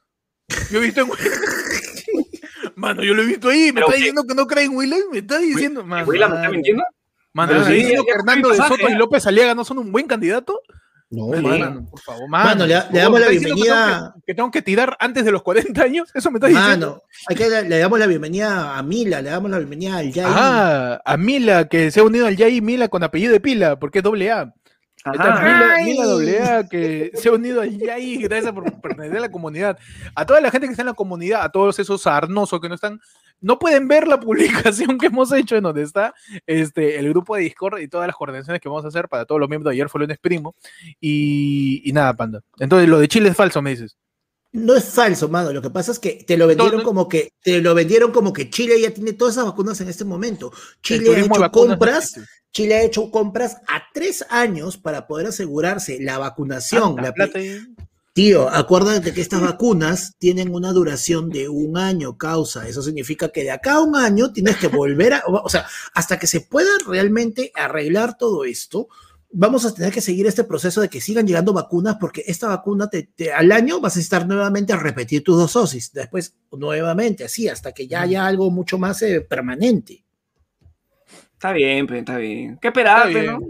A: Yo he visto en Mano, yo lo he visto ahí. Me está diciendo que no cree en Willax. Me está diciendo. Mano,
C: ¿Huila me está mintiendo?
A: Mano, ¿me está diciendo que Hernando de Soto y
C: ya.
A: López Aliaga no son un buen candidato?
B: No,
C: Sí.
B: mano.
A: Por favor, mano.
B: Mano, le, damos
A: ¿me
B: la
A: que
B: bienvenida.
A: tengo que, que tengo que tirar antes de los 40 años. Eso me está diciendo.
B: Mano, hay que, le damos la bienvenida a Mila, le damos la bienvenida al Yai.
A: Ah, a Mila, que se ha unido al Yai Mila con apellido de pila, porque es doble A. Ahí. Mila. Mila doble A, que se ha unido al Yai gracias por pertenecer a la comunidad. A toda la gente que está en la comunidad, a todos esos sarnosos que no están, no pueden ver la publicación que hemos hecho en donde está este, el grupo de Discord y todas las coordinaciones que vamos a hacer para todos los miembros de ayer fue lunes primo. Y, y nada, panda. Entonces, lo de Chile es falso, me dices.
B: No es falso, mano. Lo que pasa es que te lo vendieron como que te lo vendieron como que Chile ya tiene todas esas vacunas en este momento. Chile ha hecho compras, Chile ha hecho compras a tres años para poder asegurarse la vacunación. La Tío, acuérdate que estas vacunas tienen una duración de un año, causa. Eso significa que de acá a un año tienes que volver a, o sea, hasta que se pueda realmente arreglar todo esto, vamos a tener que seguir este proceso de que sigan llegando vacunas porque esta vacuna te, al año vas a estar nuevamente a repetir tus dos dosis, después nuevamente, así, hasta que ya haya algo mucho más eh, permanente.
C: Está bien, pues, está bien. ¿Qué esperar, ¿no?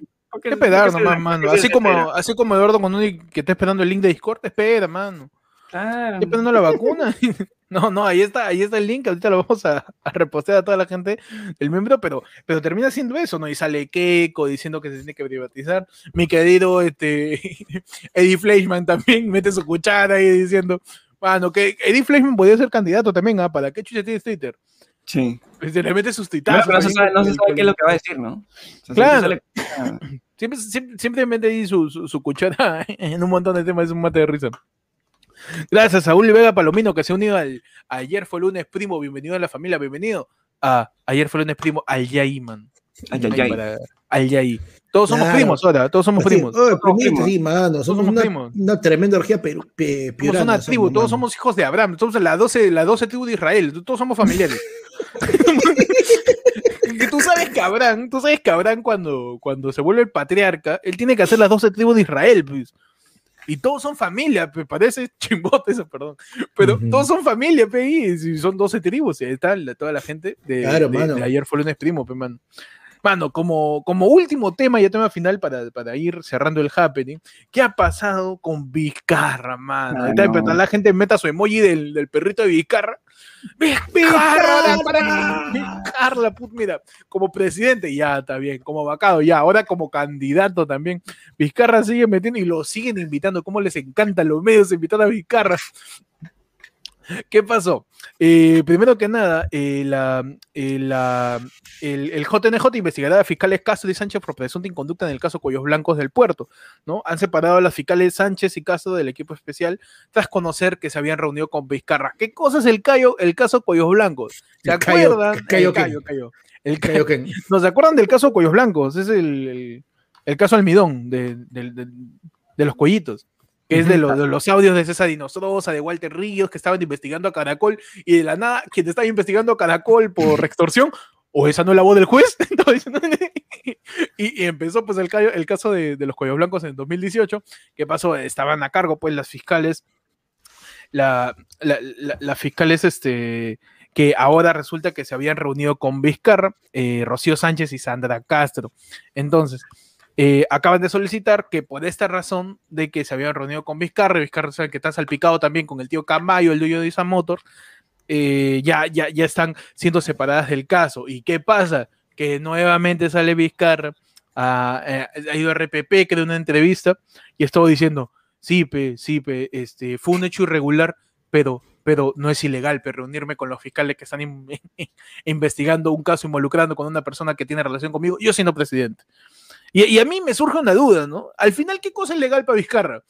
A: ¿Qué esperar nomás, mano? Así como, así como Eduardo cuando que está esperando el link de Discord, espera, mano. Claro. Estoy esperando la vacuna. no, no, ahí está, ahí está el link, ahorita lo vamos a, a repostear a toda la gente del miembro, pero, pero termina siendo eso, ¿no? Y sale Keiko diciendo que se tiene que privatizar. Mi querido este, Eddie Fleischman también mete su cuchara ahí diciendo, mano, que Eddie Fleischman podría ser candidato también, ¿ah? ¿Para qué chucha tiene Twitter?
C: Sí.
A: Pues se le mete sus
C: No, no, se sabe, no se sabe qué es lo que va a decir, ¿no?
A: claro. Siempre, siempre, simplemente ahí su, su, cuchara en un montón de temas, es un mate de risa. Gracias a Saúl Vega Palomino que se ha unido al Ayer fue lunes primo, bienvenido a la familia, bienvenido a Ayer fue lunes primo al Yaiman. Al Yai. Todos somos primos ahora, todos somos primos.
B: Oh, Sí, mano, somos, una, primos. una, tremenda orgía pero
A: Somos una tribu, todos somos hijos de Abraham, somos la 12, la 12 tribu de Israel, todos somos familiares. tú sabes que Abraham, tú sabes que Abraham cuando, cuando se vuelve el patriarca, él tiene que hacer las 12 tribus de Israel, pues. Y todos son familia, me parece chimbote eso, perdón. Pero todos son familia, pe, y son 12 tribus, y ahí está toda la gente de, ayer fue lunes primo, pe, man. Mano, como, como último tema, ya tema final para, para ir cerrando el happening, ¿qué ha pasado con Vizcarra, mano? Ahí está, La gente meta su emoji del, del perrito de Vizcarra Vizcarra, Vizcarra, mira, como presidente ya está bien, como vacado ya, ahora como candidato también. Vizcarra sigue metiendo y lo siguen invitando, como les encanta los medios invitar a Vizcarra. ¿Qué pasó? Eh, primero que nada, eh, eh, el, el, JNJ investigará a fiscales Castro y Sánchez por presunta inconducta en el caso Cuellos Blancos del Puerto. ¿no? Han separado a las fiscales Sánchez y Castro del equipo especial tras conocer que se habían reunido con Vizcarra. ¿Qué cosa es el, el caso Cuellos Blancos? ¿Se acuerdan? El cayo, ¿No se acuerdan del caso Cuellos Blancos? Es el, caso almidón de, de los cuellitos que es de, los audios de César Dinostrosa, de Walter Ríos, que estaban investigando a Caracol, y de la nada, quien estaba investigando a Caracol por extorsión, o esa no es la voz del juez, y, empezó pues el, el caso de, los cuellos blancos en 2018, ¿qué pasó? Estaban a cargo pues las fiscales, la, las fiscales este, que ahora resulta que se habían reunido con Vizcarra, eh, Rocío Sánchez y Sandra Castro. Entonces, eh, acaban de solicitar que por esta razón de que se habían reunido con Vizcarra, Vizcarra sabe que está salpicado también con el tío Camayo, el dueño de Isan Motor, eh, ya, ya, ya están siendo separadas del caso. ¿Y qué pasa? Que nuevamente sale Vizcarra, a, eh, ha ido a RPP, que de una entrevista, y estuvo diciendo, sí, pe, sí, pe, este, fue un hecho irregular, pero, pero no es ilegal pe, reunirme con los fiscales que están investigando un caso involucrando con una persona que tiene relación conmigo, yo siendo presidente. Y, a mí me surge una duda, ¿no? Al final, ¿qué cosa es legal para Vizcarra?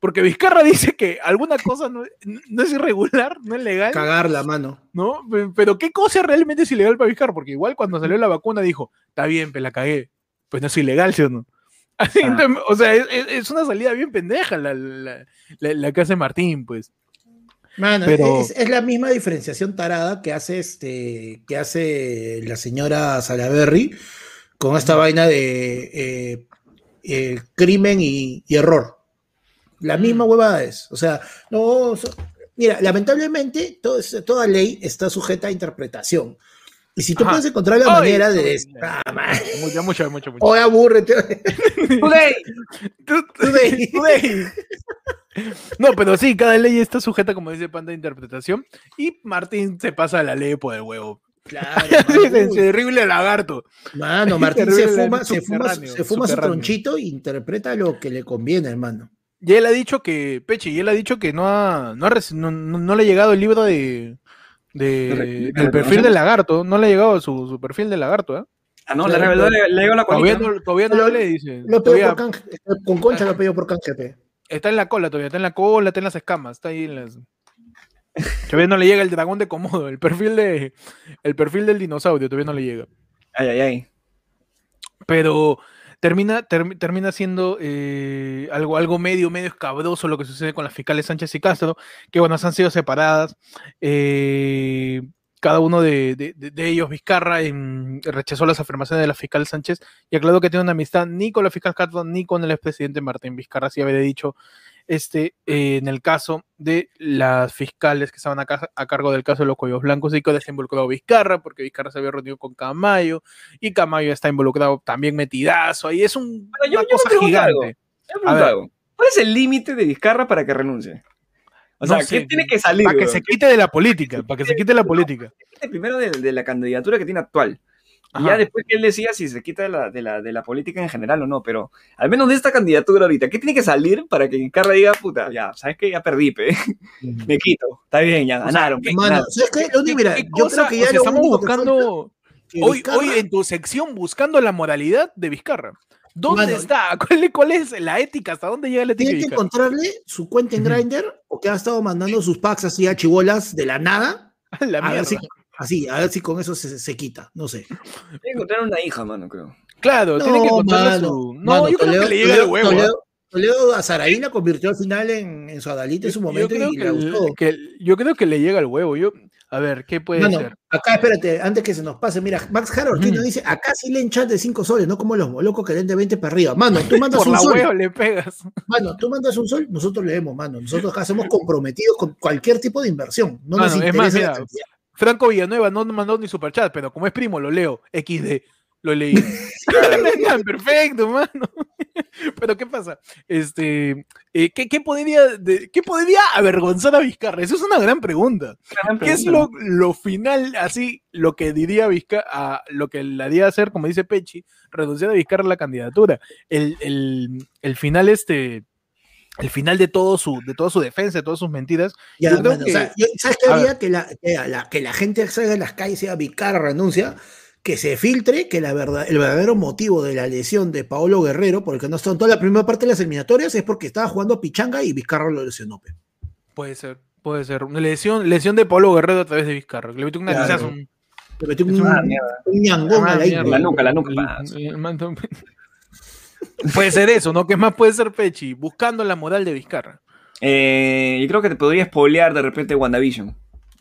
A: Porque Vizcarra dice que alguna cosa no, es irregular, no es legal.
B: Cagar la mano.
A: ¿No? Pero ¿qué cosa realmente es ilegal para Vizcarra? Porque igual cuando salió la vacuna dijo, está bien, pero la cagué. Pues no es ilegal, ¿sí o no? Así, ah. o sea, es, una salida bien pendeja la, la, que hace Martín, pues.
B: Mano, es, la misma diferenciación tarada que hace este, que hace la señora Salaberry con esta vaina de eh, eh, crimen y, error. La misma huevada es. O sea, no. mira, lamentablemente toda ley está sujeta a interpretación. Y si tú puedes encontrar la manera de. Ah,
A: mucho, mucho, mucho, mucho.
B: Oye, abúrrete.
A: Today. Today. No, pero sí, cada ley está sujeta, como dice Panda, a interpretación. Y Martín se pasa la ley por el huevo.
B: Claro.
A: terrible lagarto.
B: Mano, Martín se fuma, se fuma, se fuma su tronchito e interpreta lo que le conviene, hermano.
A: Y él ha dicho que, Peche, y él ha dicho que no ha, no, no, le ha llegado el libro de, de del perfil del lagarto, no le ha llegado su, su perfil del lagarto, ¿eh?
C: Ah, no, le reveló, le, le llegó la
A: Todavía no, todavía no le dice.
B: Lo por canje, con concha lo pidió por canje,
A: Está en la cola todavía, está en la cola, está en las escamas, está ahí en las... Todavía no le llega el dragón de Komodo, el perfil de el perfil del dinosaurio todavía no le llega.
C: Ay, ay, ay.
A: Pero termina, termina siendo eh, algo, algo medio, medio escabroso lo que sucede con las fiscales Sánchez y Castro, que bueno, han sido separadas. Eh, cada uno de, ellos, Vizcarra, rechazó las afirmaciones de la fiscal Sánchez y aclaró que tiene una amistad ni con la fiscal Castro ni con el expresidente Martín Vizcarra, si había dicho este, eh, en el caso de las fiscales que estaban a, cargo del caso de los cuellos blancos y que ha involucrado Vizcarra, porque Vizcarra se había reunido con Camayo y Camayo está involucrado también metidazo. Ahí es un, una cosa gigante.
C: ¿Cuál es el límite de Vizcarra para que renuncie? O sea, ¿qué tiene que salir?
A: Para que se quite de la política, para que se quite de la política.
C: Primero de la candidatura que tiene actual. Y ya después que él decía si se quita de la, de, la, de la, política en general o no, pero al menos de esta candidatura ahorita, ¿qué tiene que salir para que Carla diga, puta, ya, sabes que ya perdí, pe? me quito, está bien, ya ganaron.
B: mano, ¿sabes qué? Mira, yo creo que ya
A: estamos buscando, hoy, hoy en tu sección, buscando la moralidad de Vizcarra. ¿Dónde está? ¿Cuál, ¿Cuál, es la ética? ¿Hasta dónde llega la ética?
B: Tiene que encontrarle su cuenta en Grindr o que ha estado mandando sus packs así a chibolas de la nada. La a ver si Así, a ver si con eso se, quita, no sé.
C: Tiene que encontrar una hija, mano, creo.
A: Claro, tiene que encontrar su. No, yo creo que le llega el huevo. ¿ah?
B: Toledo, a Saraí la convirtió al final en, su Adalita en su momento y le gustó.
A: yo creo que le llega el huevo. Yo, a ver, ¿qué puede ser?
B: Acá, espérate, antes que se nos pase, mira, Max Harold nos dice, acá sí leen chat de 5 soles, no como los locos que leen de 20 para arriba. Mano, tú mandas
A: Por
B: un
A: la
B: sol.
A: le pegas.
B: Mano, tú mandas un sol, nosotros leemos, mano. Nosotros acá somos comprometidos con cualquier tipo de inversión. No nos interesa
A: Franco Villanueva no mandó ni superchat, pero como es primo, lo leo. XD. Lo leí. Perfecto, mano. Pero ¿qué pasa? Este, eh, ¿qué, podría, ¿Qué podría avergonzar a Vizcarra? Eso es una gran pregunta. ¿Qué es lo, final, así, lo que diría Vizcarra, lo que le haría hacer, como dice Pechi, renunciar a Vizcarra la candidatura? El, el final, este, el final de todo su, de toda su defensa, de todas sus mentiras.
B: ¿Sabes qué haría? Que la, que, la, gente salga en las calles y sea Vicar renuncia, que se filtre que la verdad, el verdadero motivo de la lesión de Paolo Guerrero, porque no está en toda la primera parte de las eliminatorias, es porque estaba jugando a Pichanga y Vizcarra lo lesionó.
A: Puede ser, puede ser. Una lesión, lesión de Paolo Guerrero a través de Vizcarra. Le metió una claro. un,
B: le metió un, ñangón a la,
C: la nuca, la nuca.
A: Puede ser eso, ¿no? ¿Qué más puede ser Pechi? Buscando la moral de Vizcarra.
C: Eh, yo creo que te podría spoilear de repente WandaVision.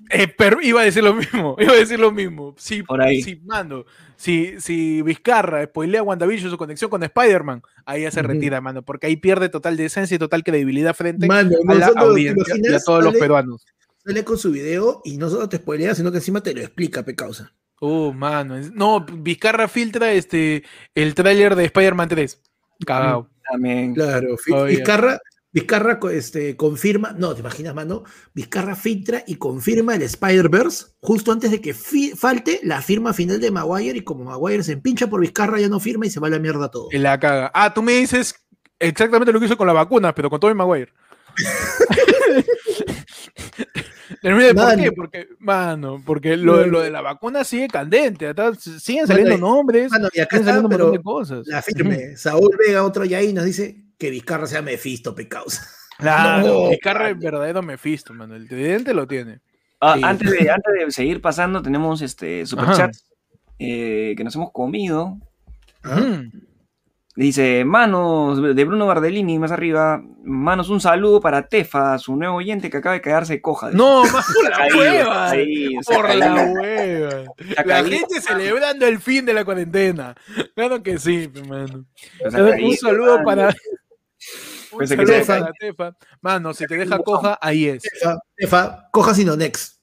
A: Eh, pero iba a decir lo mismo, iba a decir lo mismo. Si, Por ahí. Si, mando, si, si Vizcarra spoilea WandaVision su conexión con Spider-Man, ahí ya se retira, mano, porque ahí pierde total decencia y total credibilidad frente a la audiencia y a todos los peruanos.
B: Sale con su video y no solo te spoilea, sino que encima te lo explica, pe causa.
A: Oh, mano. No, Vizcarra filtra este el tráiler de Spider-Man 3. Cagado.
B: También. Claro, Vizcarra, Vizcarra este, confirma, no, te imaginas, mano, Vizcarra filtra y confirma el Spider-Verse justo antes de que falte la firma final de Maguire y como Maguire se empincha por Vizcarra ya no firma y se va a la mierda todo.
A: Y la caga. Ah, tú me dices exactamente lo que hizo con la vacuna, pero con todo Maguire. ¿Por qué? Porque, mano, porque lo, lo, de la vacuna sigue candente, siguen saliendo nombres,
B: y acá siguen saliendo un montón de cosas. La firme, Saúl Vega, otro ya ahí nos dice que Vizcarra sea Mefisto, pecados.
A: Claro, Vizcarra es verdadero Mefisto, mano, el tridente lo tiene.
C: Ah, antes, de, antes de seguir pasando, tenemos este superchat eh, que nos hemos comido. Dice, manos de Bruno Bardellini, más arriba, manos, un saludo para Tefa, su nuevo oyente que acaba de quedarse coja.
A: No, más por la hueva. por la hueva. La gente celebrando el fin de la cuarentena. Claro que sí, hermano. Un saludo para... Un saludo para Tefa. Mano, si te deja coja, ahí es.
B: Tefa, Tefa coja sino next.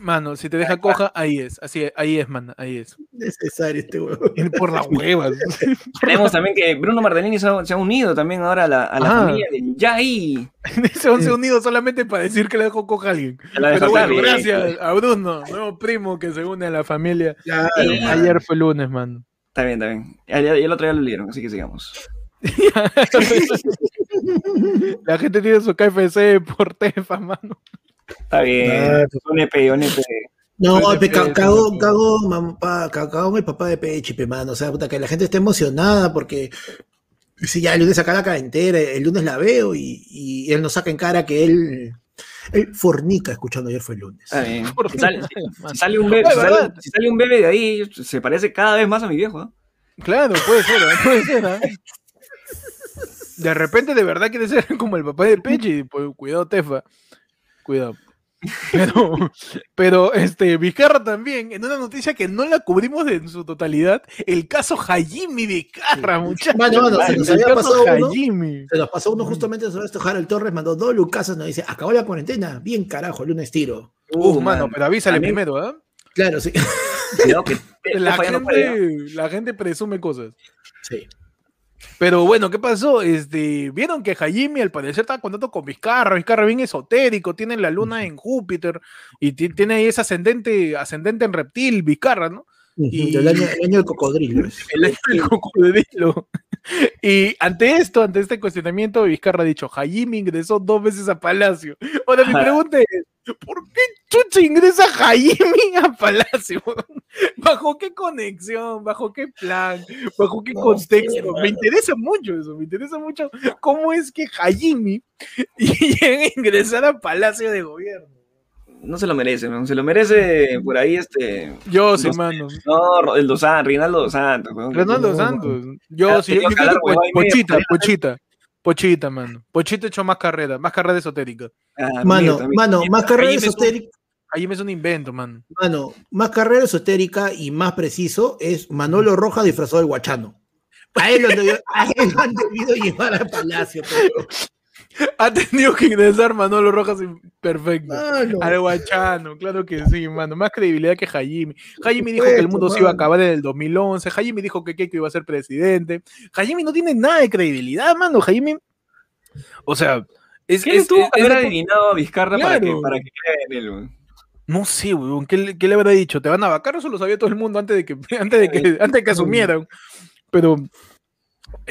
A: Mano, si te deja coja, ahí es. Así es, ahí es, man, ahí es.
B: Necesario este huevo.
A: Por las huevas.
C: Tenemos también que Bruno Martellini se ha, unido también ahora a la, a la familia de Yai.
A: se han unido solamente para decir que le dejó coja a alguien. Pero bueno, gracias a Bruno, nuevo primo que se une a la familia. Ayer fue lunes, mano.
C: Está bien, está bien. Y el otro día lo leyeron, así que sigamos.
A: la gente tiene su KFC por Tefa, mano.
C: Está bien, un EP, un EP.
B: No, cagó, cagó, cagó mi papá de pechipe, mano. O sea, puta, que la gente esté emocionada porque si ya el lunes saca la cara entera, el lunes la veo y, él nos saca en cara que él Él fornica escuchando ayer fue el lunes.
C: Si sale, un bebé, si sale, un bebé de ahí, se parece cada vez más a mi viejo. ¿no?
A: Claro, puede ser, puede ser. De repente de verdad quiere ser como el papá de Pechi. Pues, cuidado, Tefa. Cuidado. Pero, pero este, Vizcarra también, en una noticia que no la cubrimos en su totalidad, el caso Hajimi Vizcarra, muchachos.
B: se nos había pasado uno, se nos pasó uno justamente sobre esto, Harold Torres mandó dos lucasas, nos dice, acabó la cuarentena, bien carajo, el lunes tiro.
A: Uf, mano, pero avísale primero, ¿ah?
B: Claro, sí.
A: la, gente, la gente presume cosas. Sí. Pero bueno, ¿qué pasó? Este, Vieron que Jaime al parecer está contando con Vizcarra, Vizcarra bien esotérico, tiene la luna en Júpiter y tiene ese ascendente, ascendente en reptil, Vizcarra, ¿no?
B: Y... El, año, del cocodrilo.
A: El año del cocodrilo. Y ante esto, ante este cuestionamiento, Vizcarra ha dicho, Jaime ingresó dos veces a Palacio. Ahora mi pregunta es, ¿por qué chucha ingresa Jaime a Palacio? ¿Bajo qué conexión? ¿Bajo qué plan? ¿Bajo qué contexto? me interesa mucho eso, me interesa mucho cómo es que Jaime llega a ingresar a Palacio de Gobierno
C: no se lo merece, se lo merece por ahí este.
A: Yo sí, mano.
C: No, el Dos Santos, Rinaldo Dos Santos.
A: Rinaldo Dos Santos. Yo sí, yo creo que Pochita, Pochita. Pochita, mano. Pochita hecho más carrera, más carrera esotérica.
B: Ah, mano, mano, más carrera esotérica.
A: Ahí me es un invento, mano.
B: Mano, más carrera esotérica y más preciso es Manolo Roja disfrazado del guachano. A él, lo, a él lo han debido llevar al palacio. Pero...
A: Ha tenido que ingresar Manolo Rojas perfecto. Al Guachano, claro que sí, mano. Más credibilidad que Jaime. Jaime dijo que el mundo se iba a acabar en el 2011. Jaime dijo que Keiko iba a ser presidente. Jaime no tiene nada de credibilidad, mano. Jaime. O sea.
C: Es, que tuvo que haber adivinado a Vizcarra para, que, para que crea en él,
A: No sé, weón. ¿Qué, le habrá dicho? ¿Te van a vacar? Eso lo sabía todo el mundo antes de que, antes de que, antes de que asumieran. Pero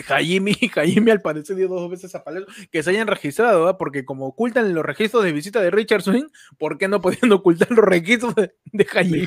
A: Jaime, Jaime al parecer dio dos veces a Palacio que se hayan registrado, ¿ah? porque como ocultan los registros de visita de Richard Swing, ¿por qué no podían ocultar los registros de, Jaime?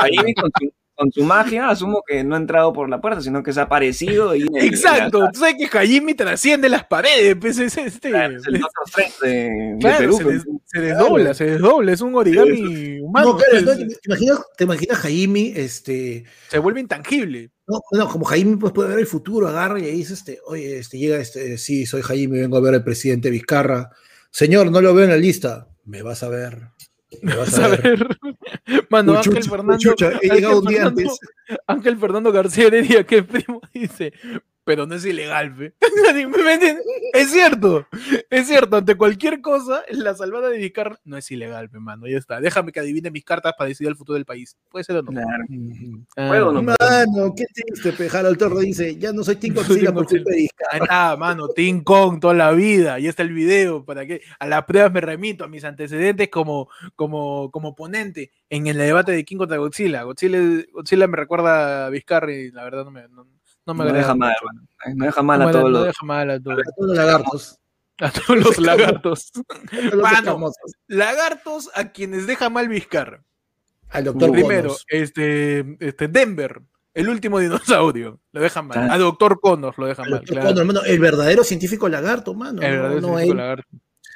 C: Jaime, con, su, magia, asumo que no ha entrado por la puerta, sino que se ha aparecido. Y,
A: Exacto, tú sabes que Jaime trasciende las paredes, pues es este.
C: de,
A: Perú, pues. se, desdobla, se desdobla, es un origami humano.
B: Pues. ¿te, imaginas, te imaginas Jaime, este.
A: Se vuelve intangible.
B: No, no, como Jaime pues, puede ver el futuro, agarra y dice, este, oye, este, llega este, sí, soy Jaime, vengo a ver al presidente Vizcarra. Señor, no lo veo en la lista. Me vas a ver.
A: Me vas a ver. Mano, Ángel Fernando. he llegado un día antes. Ángel Fernando García Heredia, que primo, dice: pero no es ilegal, Es cierto, es cierto, ante cualquier cosa, la salvada de Vizcarra no es ilegal, mi mano, ya está. Déjame que adivine mis cartas para decidir el futuro del país. ¿Puede ser o no? Claro.
B: ¿Puedo no? Mano, qué triste, pejalo el toro dice, ya no soy Team Godzilla por culpa de.
A: Ahí está, mano, Team Kong toda la vida, y está el video, para que a las pruebas me remito, a mis antecedentes como, como, como ponente en el debate de King contra Godzilla. Godzilla, Godzilla me recuerda a Vizcarra y la verdad no me... No me
C: deja mal, no deja mal a todos los.
B: deja mal a todos, los lagartos.
A: A todos los lagartos. lagartos a quienes deja mal Vizcarra. Al doctor Primero, este, este, Denver, el último dinosaurio, lo deja mal. A Doctor Connors lo deja mal.
B: Claro. el verdadero científico lagarto, mano.
A: El verdadero científico lagarto.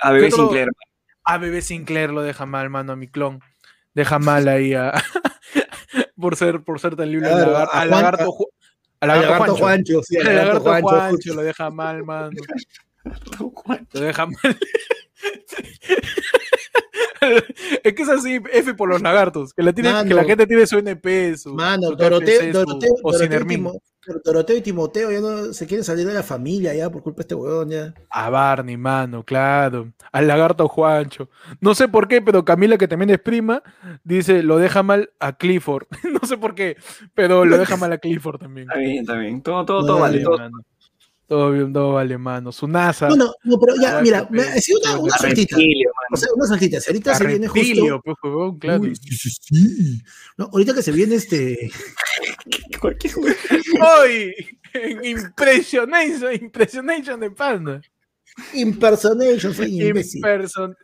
C: A Bebé Sinclair.
A: A Bebé Sinclair lo deja mal, mano, a mi clon. Deja mal ahí a. por ser, por ser tan libre. a, lagarto,
B: a la Lagarto Juancho. sí,
A: a Lagarto Juancho, Juancho, lo deja mal, mano. Lo deja mal. es que es así, F por los lagartos, que la, tiene, que la gente tiene su NP, su,
B: Mano, su Doroteo, Doroteo, o Doroteo, Doroteo y Timoteo ya no se quieren salir de la familia ya por culpa de este huevón ya.
A: A Barney, mano, claro. Al lagarto Juancho. No sé por qué, pero Camila, que también es prima, dice, lo deja mal a Clifford. no sé por qué, pero lo deja mal a Clifford también.
C: Está bien, está bien. Todo, todo, todo vale. Todo
A: bien, todo vale, mano. Su NASA.
B: No, no, no pero ya, mira, me ha sido una, una saltita. O sea, una saltita. ahorita se viene justo.
A: Pues, claro.
B: Uy, sí, sí, sí. No, ahorita que se viene este.
A: Cualquier Hoy, Impressionation, Impressionation de Panda.
B: Impersonation, soy imbécil.
A: Imperson...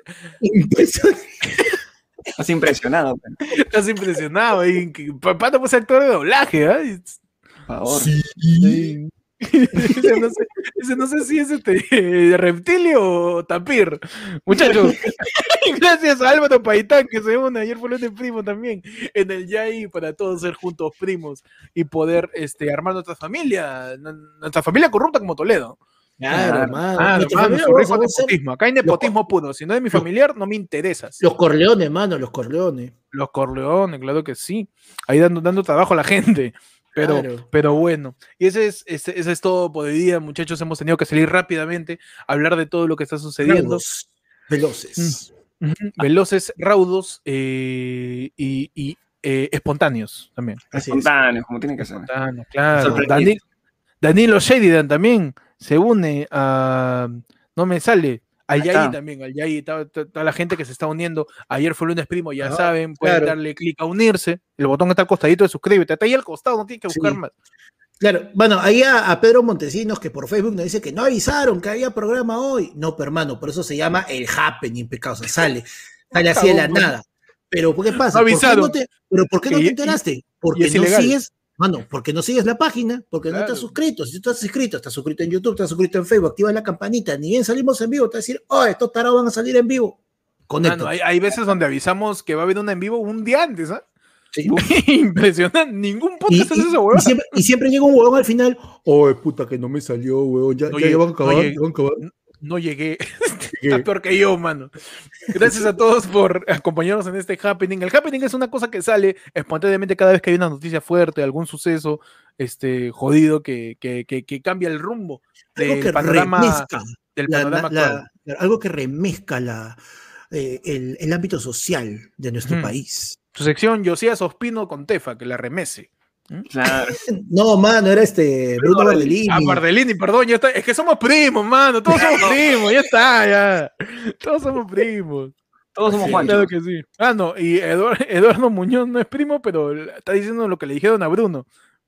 C: Estás impresionado.
A: Pero. Estás impresionado. Y, Panda pues actor de doblaje, ¿eh?
B: Por favor. Sí.
A: Ese, no sé, ese, no sé, si es este reptilio o tapir. Muchachos, gracias a Álvaro Paitán que se une ayer fue de primo también en el Yai para todos ser juntos primos y poder este, armar nuestra familia, nuestra familia corrupta como Toledo.
B: Claro, hermano.
A: Acá hay nepotismo puro. Si no es mi familiar, no me interesa.
B: Los Corleones, mano, los Corleones.
A: Los Corleones, claro que sí. Ahí dando, dando trabajo a la gente. Pero, pero bueno, y ese es, ese, es todo por hoy día, muchachos. Hemos tenido que salir rápidamente a hablar de todo lo que está sucediendo.
B: veloces.
A: Mm, veloces, raudos eh, y, eh, espontáneos también.
C: espontáneos, como tienen que ser.
A: claro. Danilo Sheridan también se une a. No me sale. Al Yayi también, al Yayi, toda, la gente que se está uniendo. Ayer fue lunes primo, ya saben, pueden darle clic a unirse. El botón está al costadito de suscríbete. Está ahí al costado, no tiene que buscar más.
B: Claro, bueno, ahí a, Pedro Montesinos, que por Facebook nos dice que no avisaron que había programa hoy. No, pero hermano, por eso se llama el happening, pecado. O sea, sale, sale así de la nada. Pero, ¿qué pasa?
A: avisaron.
B: ¿Pero por qué no te enteraste? Porque no sigues Mano, porque no sigues la página, porque no estás suscrito. Si tú estás suscrito, estás suscrito en YouTube, estás suscrito en Facebook, activa la campanita, ni bien salimos en vivo, te va a decir, oh, estos tarados van a salir en vivo.
A: Mano, hay, hay, veces donde avisamos que va a haber una en vivo un día antes, ¿ah? ¿eh? Impresionante, ningún
B: y, y, eso, y, siempre, y, siempre, llega un huevón al final, oh, puta que no me salió, huevón, ya, ya, van a acabar, ya van a acabar
A: no llegué. Está peor que yo, mano. Gracias a todos por acompañarnos en este happening. El happening es una cosa que sale espontáneamente cada vez que hay una noticia fuerte, algún suceso este, jodido que, que, que, cambia el rumbo
B: del panorama, del panorama algo que remezca la, eh, el, el, ámbito social de nuestro país.
A: Su sección Josías Ospino con Tefa, que la remece.
C: ¿Mm? Claro.
B: No, mano, era este Bruno Bardellini.
A: Ah, Bardellini, perdón, ya está. Es que somos primos, mano. Todos somos primos, ya está, ya. Todos somos primos.
C: Todos somos Juan.
A: Claro que sí. Ah, no, y Eduardo, Muñoz no es primo, pero está diciendo lo que le dijeron a Bruno,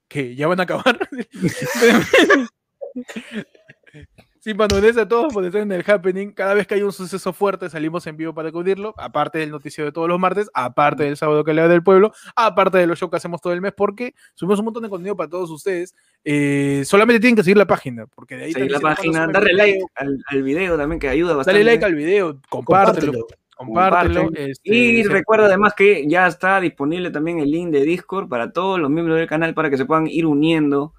A: que ya van a acabar. Sí, Manu, gracias a todos por estar en el Happening. Cada vez que hay un suceso fuerte salimos en vivo para cubrirlo, aparte del noticiero de todos los martes, aparte del sábado que le da del pueblo, aparte de los shows que hacemos todo el mes, porque subimos un montón de contenido para todos ustedes. Eh, solamente tienen que seguir la página, porque de ahí...
C: Seguir la página, darle like al, video también, que ayuda bastante.
A: Dale like al video, compártelo. compártelo.
C: Este, y recuerda además que ya está disponible también el link de Discord para todos los miembros del canal para que se puedan ir uniendo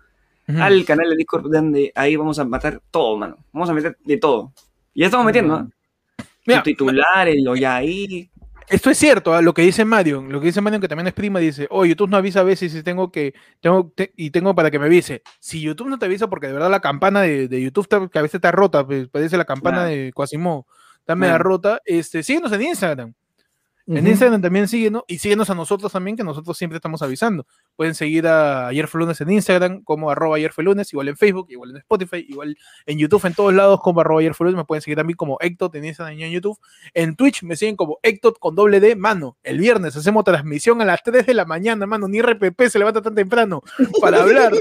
C: al canal de Discord, donde ahí vamos a matar todo, mano. Vamos a meter de todo. Y ya estamos metiendo, ¿no? Mira, titulares, lo ya ahí.
A: Esto es cierto, ¿ah? lo que dice Mario, lo que dice Mario que también es prima, dice, oh, YouTube no avisa a veces si tengo que, tengo, y tengo para que me avise. Si YouTube no te avisa, porque de verdad la campana de, YouTube que a veces está rota, pues, parece la campana de Quasimo, está media rota, este, síguenos en Instagram. En Instagram también síguenos y síguenos a nosotros también, que nosotros siempre estamos avisando. Pueden seguir a Ayer fue lunes en Instagram, como arroba ayer fue lunes, igual en Facebook, igual en Spotify, igual en YouTube, en todos lados, como arroba ayer fue lunes. Me pueden seguir también como Ectot en Instagram y en YouTube. En Twitch me siguen como Ectot con doble D, mano. El viernes hacemos transmisión a las 3 de la mañana, mano. Ni RPP se levanta tan temprano para hablar,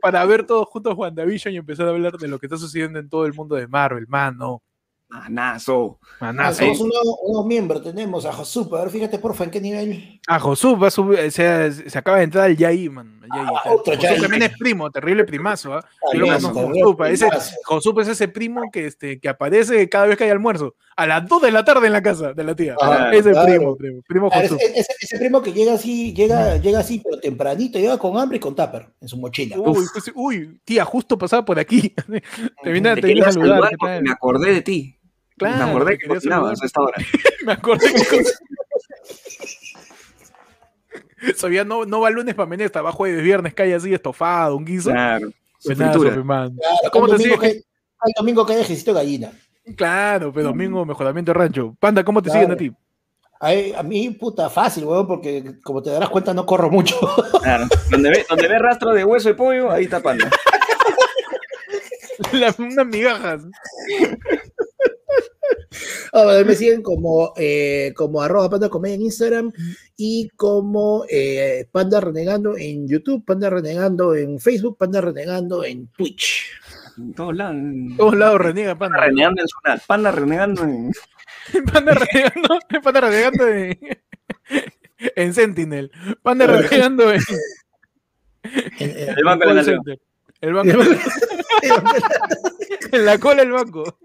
A: para ver todos juntos WandaVision y empezar a hablar de lo que está sucediendo en todo el mundo de Marvel, mano.
C: Manazo.
B: Manazo. Somos un nuevo, miembro, tenemos a Josup. A ver, fíjate, porfa, ¿en qué nivel?
A: A Josup va a subir, se, se acaba de entrar el Yaí, man. El Yaí, ah, otro también es primo, terrible primazo. ¿eh? Josup, ese, Josup es ese primo que, este, que aparece cada vez que hay almuerzo. A las 2 de la tarde en la casa de la tía. Ah, ese primo, primo, primo
B: Josup. Ese, ese, primo que llega así, llega, llega así, pero tempranito, llega con hambre y con tupper en su mochila.
A: Uy, pues, uy tía, justo pasaba por aquí. te vine, te vine a saludar.
C: Me acordé de ti.
A: Claro,
C: me acordé que cocinabas a esta hora.
A: me acordé que Sabía no, no va lunes para está va jueves, viernes, cae así estofado, un guiso.
C: Claro.
A: Pues nada, claro,
B: ¿Cómo te sigue? Que, domingo que hay ejército gallina.
A: Claro, pero domingo mejoramiento de rancho. Panda, ¿cómo te siguen a ti?
B: A, mí, puta, fácil, weón, porque como te darás cuenta, no corro mucho.
C: Claro, donde ve, donde ve rastro de hueso de pollo, ahí está Panda.
A: unas migajas.
B: Oh, me siguen como, eh, como arroba panda comedia en Instagram y como eh, panda renegando en YouTube, panda renegando en Facebook, panda renegando en Twitch.
C: En todos lados. En
A: todos lados renega panda.
C: Renegando en su panda renegando en.
A: panda renegando, panda renegando en. en Sentinel. Panda renegando en.
C: en, el Banco de la.
A: El banco. En la cola el banco.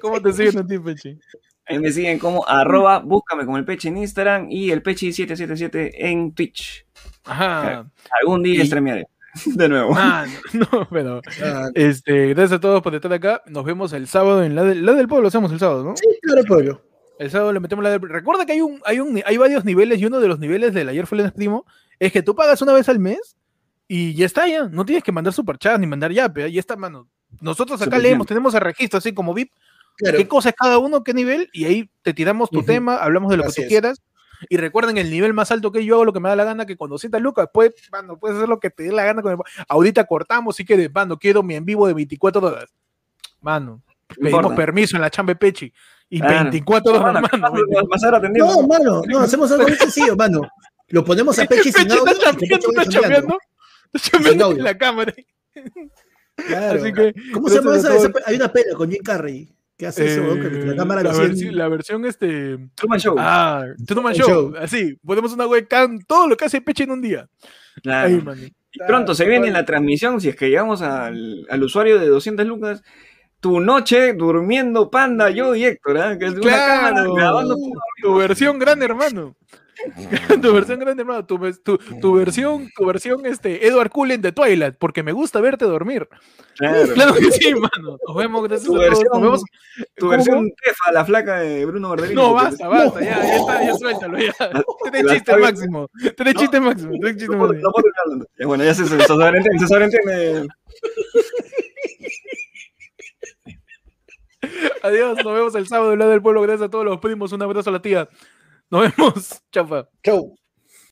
A: ¿Cómo te siguen a ti, Pechi?
C: Ahí me siguen como arroba, búscame como el Pechi en Instagram y el Pechi777 en Twitch. Ajá. Algún día y... streamearé. De nuevo.
A: Ah, no, pero ah. este, gracias a todos por estar acá. Nos vemos el sábado en la, la del pueblo, hacemos el sábado, ¿no?
B: Sí, claro, pueblo.
A: El sábado le metemos la del Recuerda que hay un, hay un, hay varios niveles y uno de los niveles del ayer fue el primo es que tú pagas una vez al mes y ya está, ya. No tienes que mandar superchat ni mandar ya, pero ya está, mano. Nosotros acá leemos, tenemos el registro así como VIP. ¿Qué cosa es cada uno, qué nivel? Y ahí te tiramos tu tema, hablamos de lo que tú quieras. Y recuerden el nivel más alto que yo hago lo que me da la gana, que cuando sientas Lucas, pues, mano, puedes hacer lo que te dé la gana. Con Ahorita cortamos y que, mano, quiero mi en vivo de 24 horas. Mano, pedimos permiso en la chamba Pechi. Y 24 horas, mano.
B: No, mano, no, hacemos algo muy sencillo, mano. Lo ponemos a Pechi sin audio. Está chapeando,
A: está chapeando en la cámara.
B: Claro. Así que, ¿Cómo se llama esa, Hay una pena con Jim Carrey. ¿Qué hace eso? Que la
A: eh, cámara la, versión, la versión este.
C: Truman Show.
A: Ah, Truman Show. Show. Así, ponemos una webcam, todo lo que hace Peche en un día.
C: Claro. Ahí, y pronto se viene en la transmisión, si es que llegamos al, al usuario de 200 lucas, tu noche durmiendo panda, yo y Héctor, ¿eh? que es
A: claro. una cámara grabando tu, tu versión gran hermano. tu versión grande, hermano, tu, tu, tu, versión, tu versión este, Edward Cullen de Twilight, porque me gusta verte dormir. Claro, claro que sí, hermano. Nos vemos, gracias
C: tu
A: a
C: versión, Nos vemos. Tu versión Tefa, la flaca de Bruno Bardelino.
A: No, basta, basta, ya, ya está, ya suéltalo, ya. Tres chiste máximo. Tres chiste máximo. Tres chiste máximo.
C: Bueno, ya se sobreentiende, se sobreentiende.
A: Adiós, nos vemos el sábado del lado del pueblo. Gracias a todos los primos. Un abrazo a la tía. Nos vemos. Chau.
B: Chau.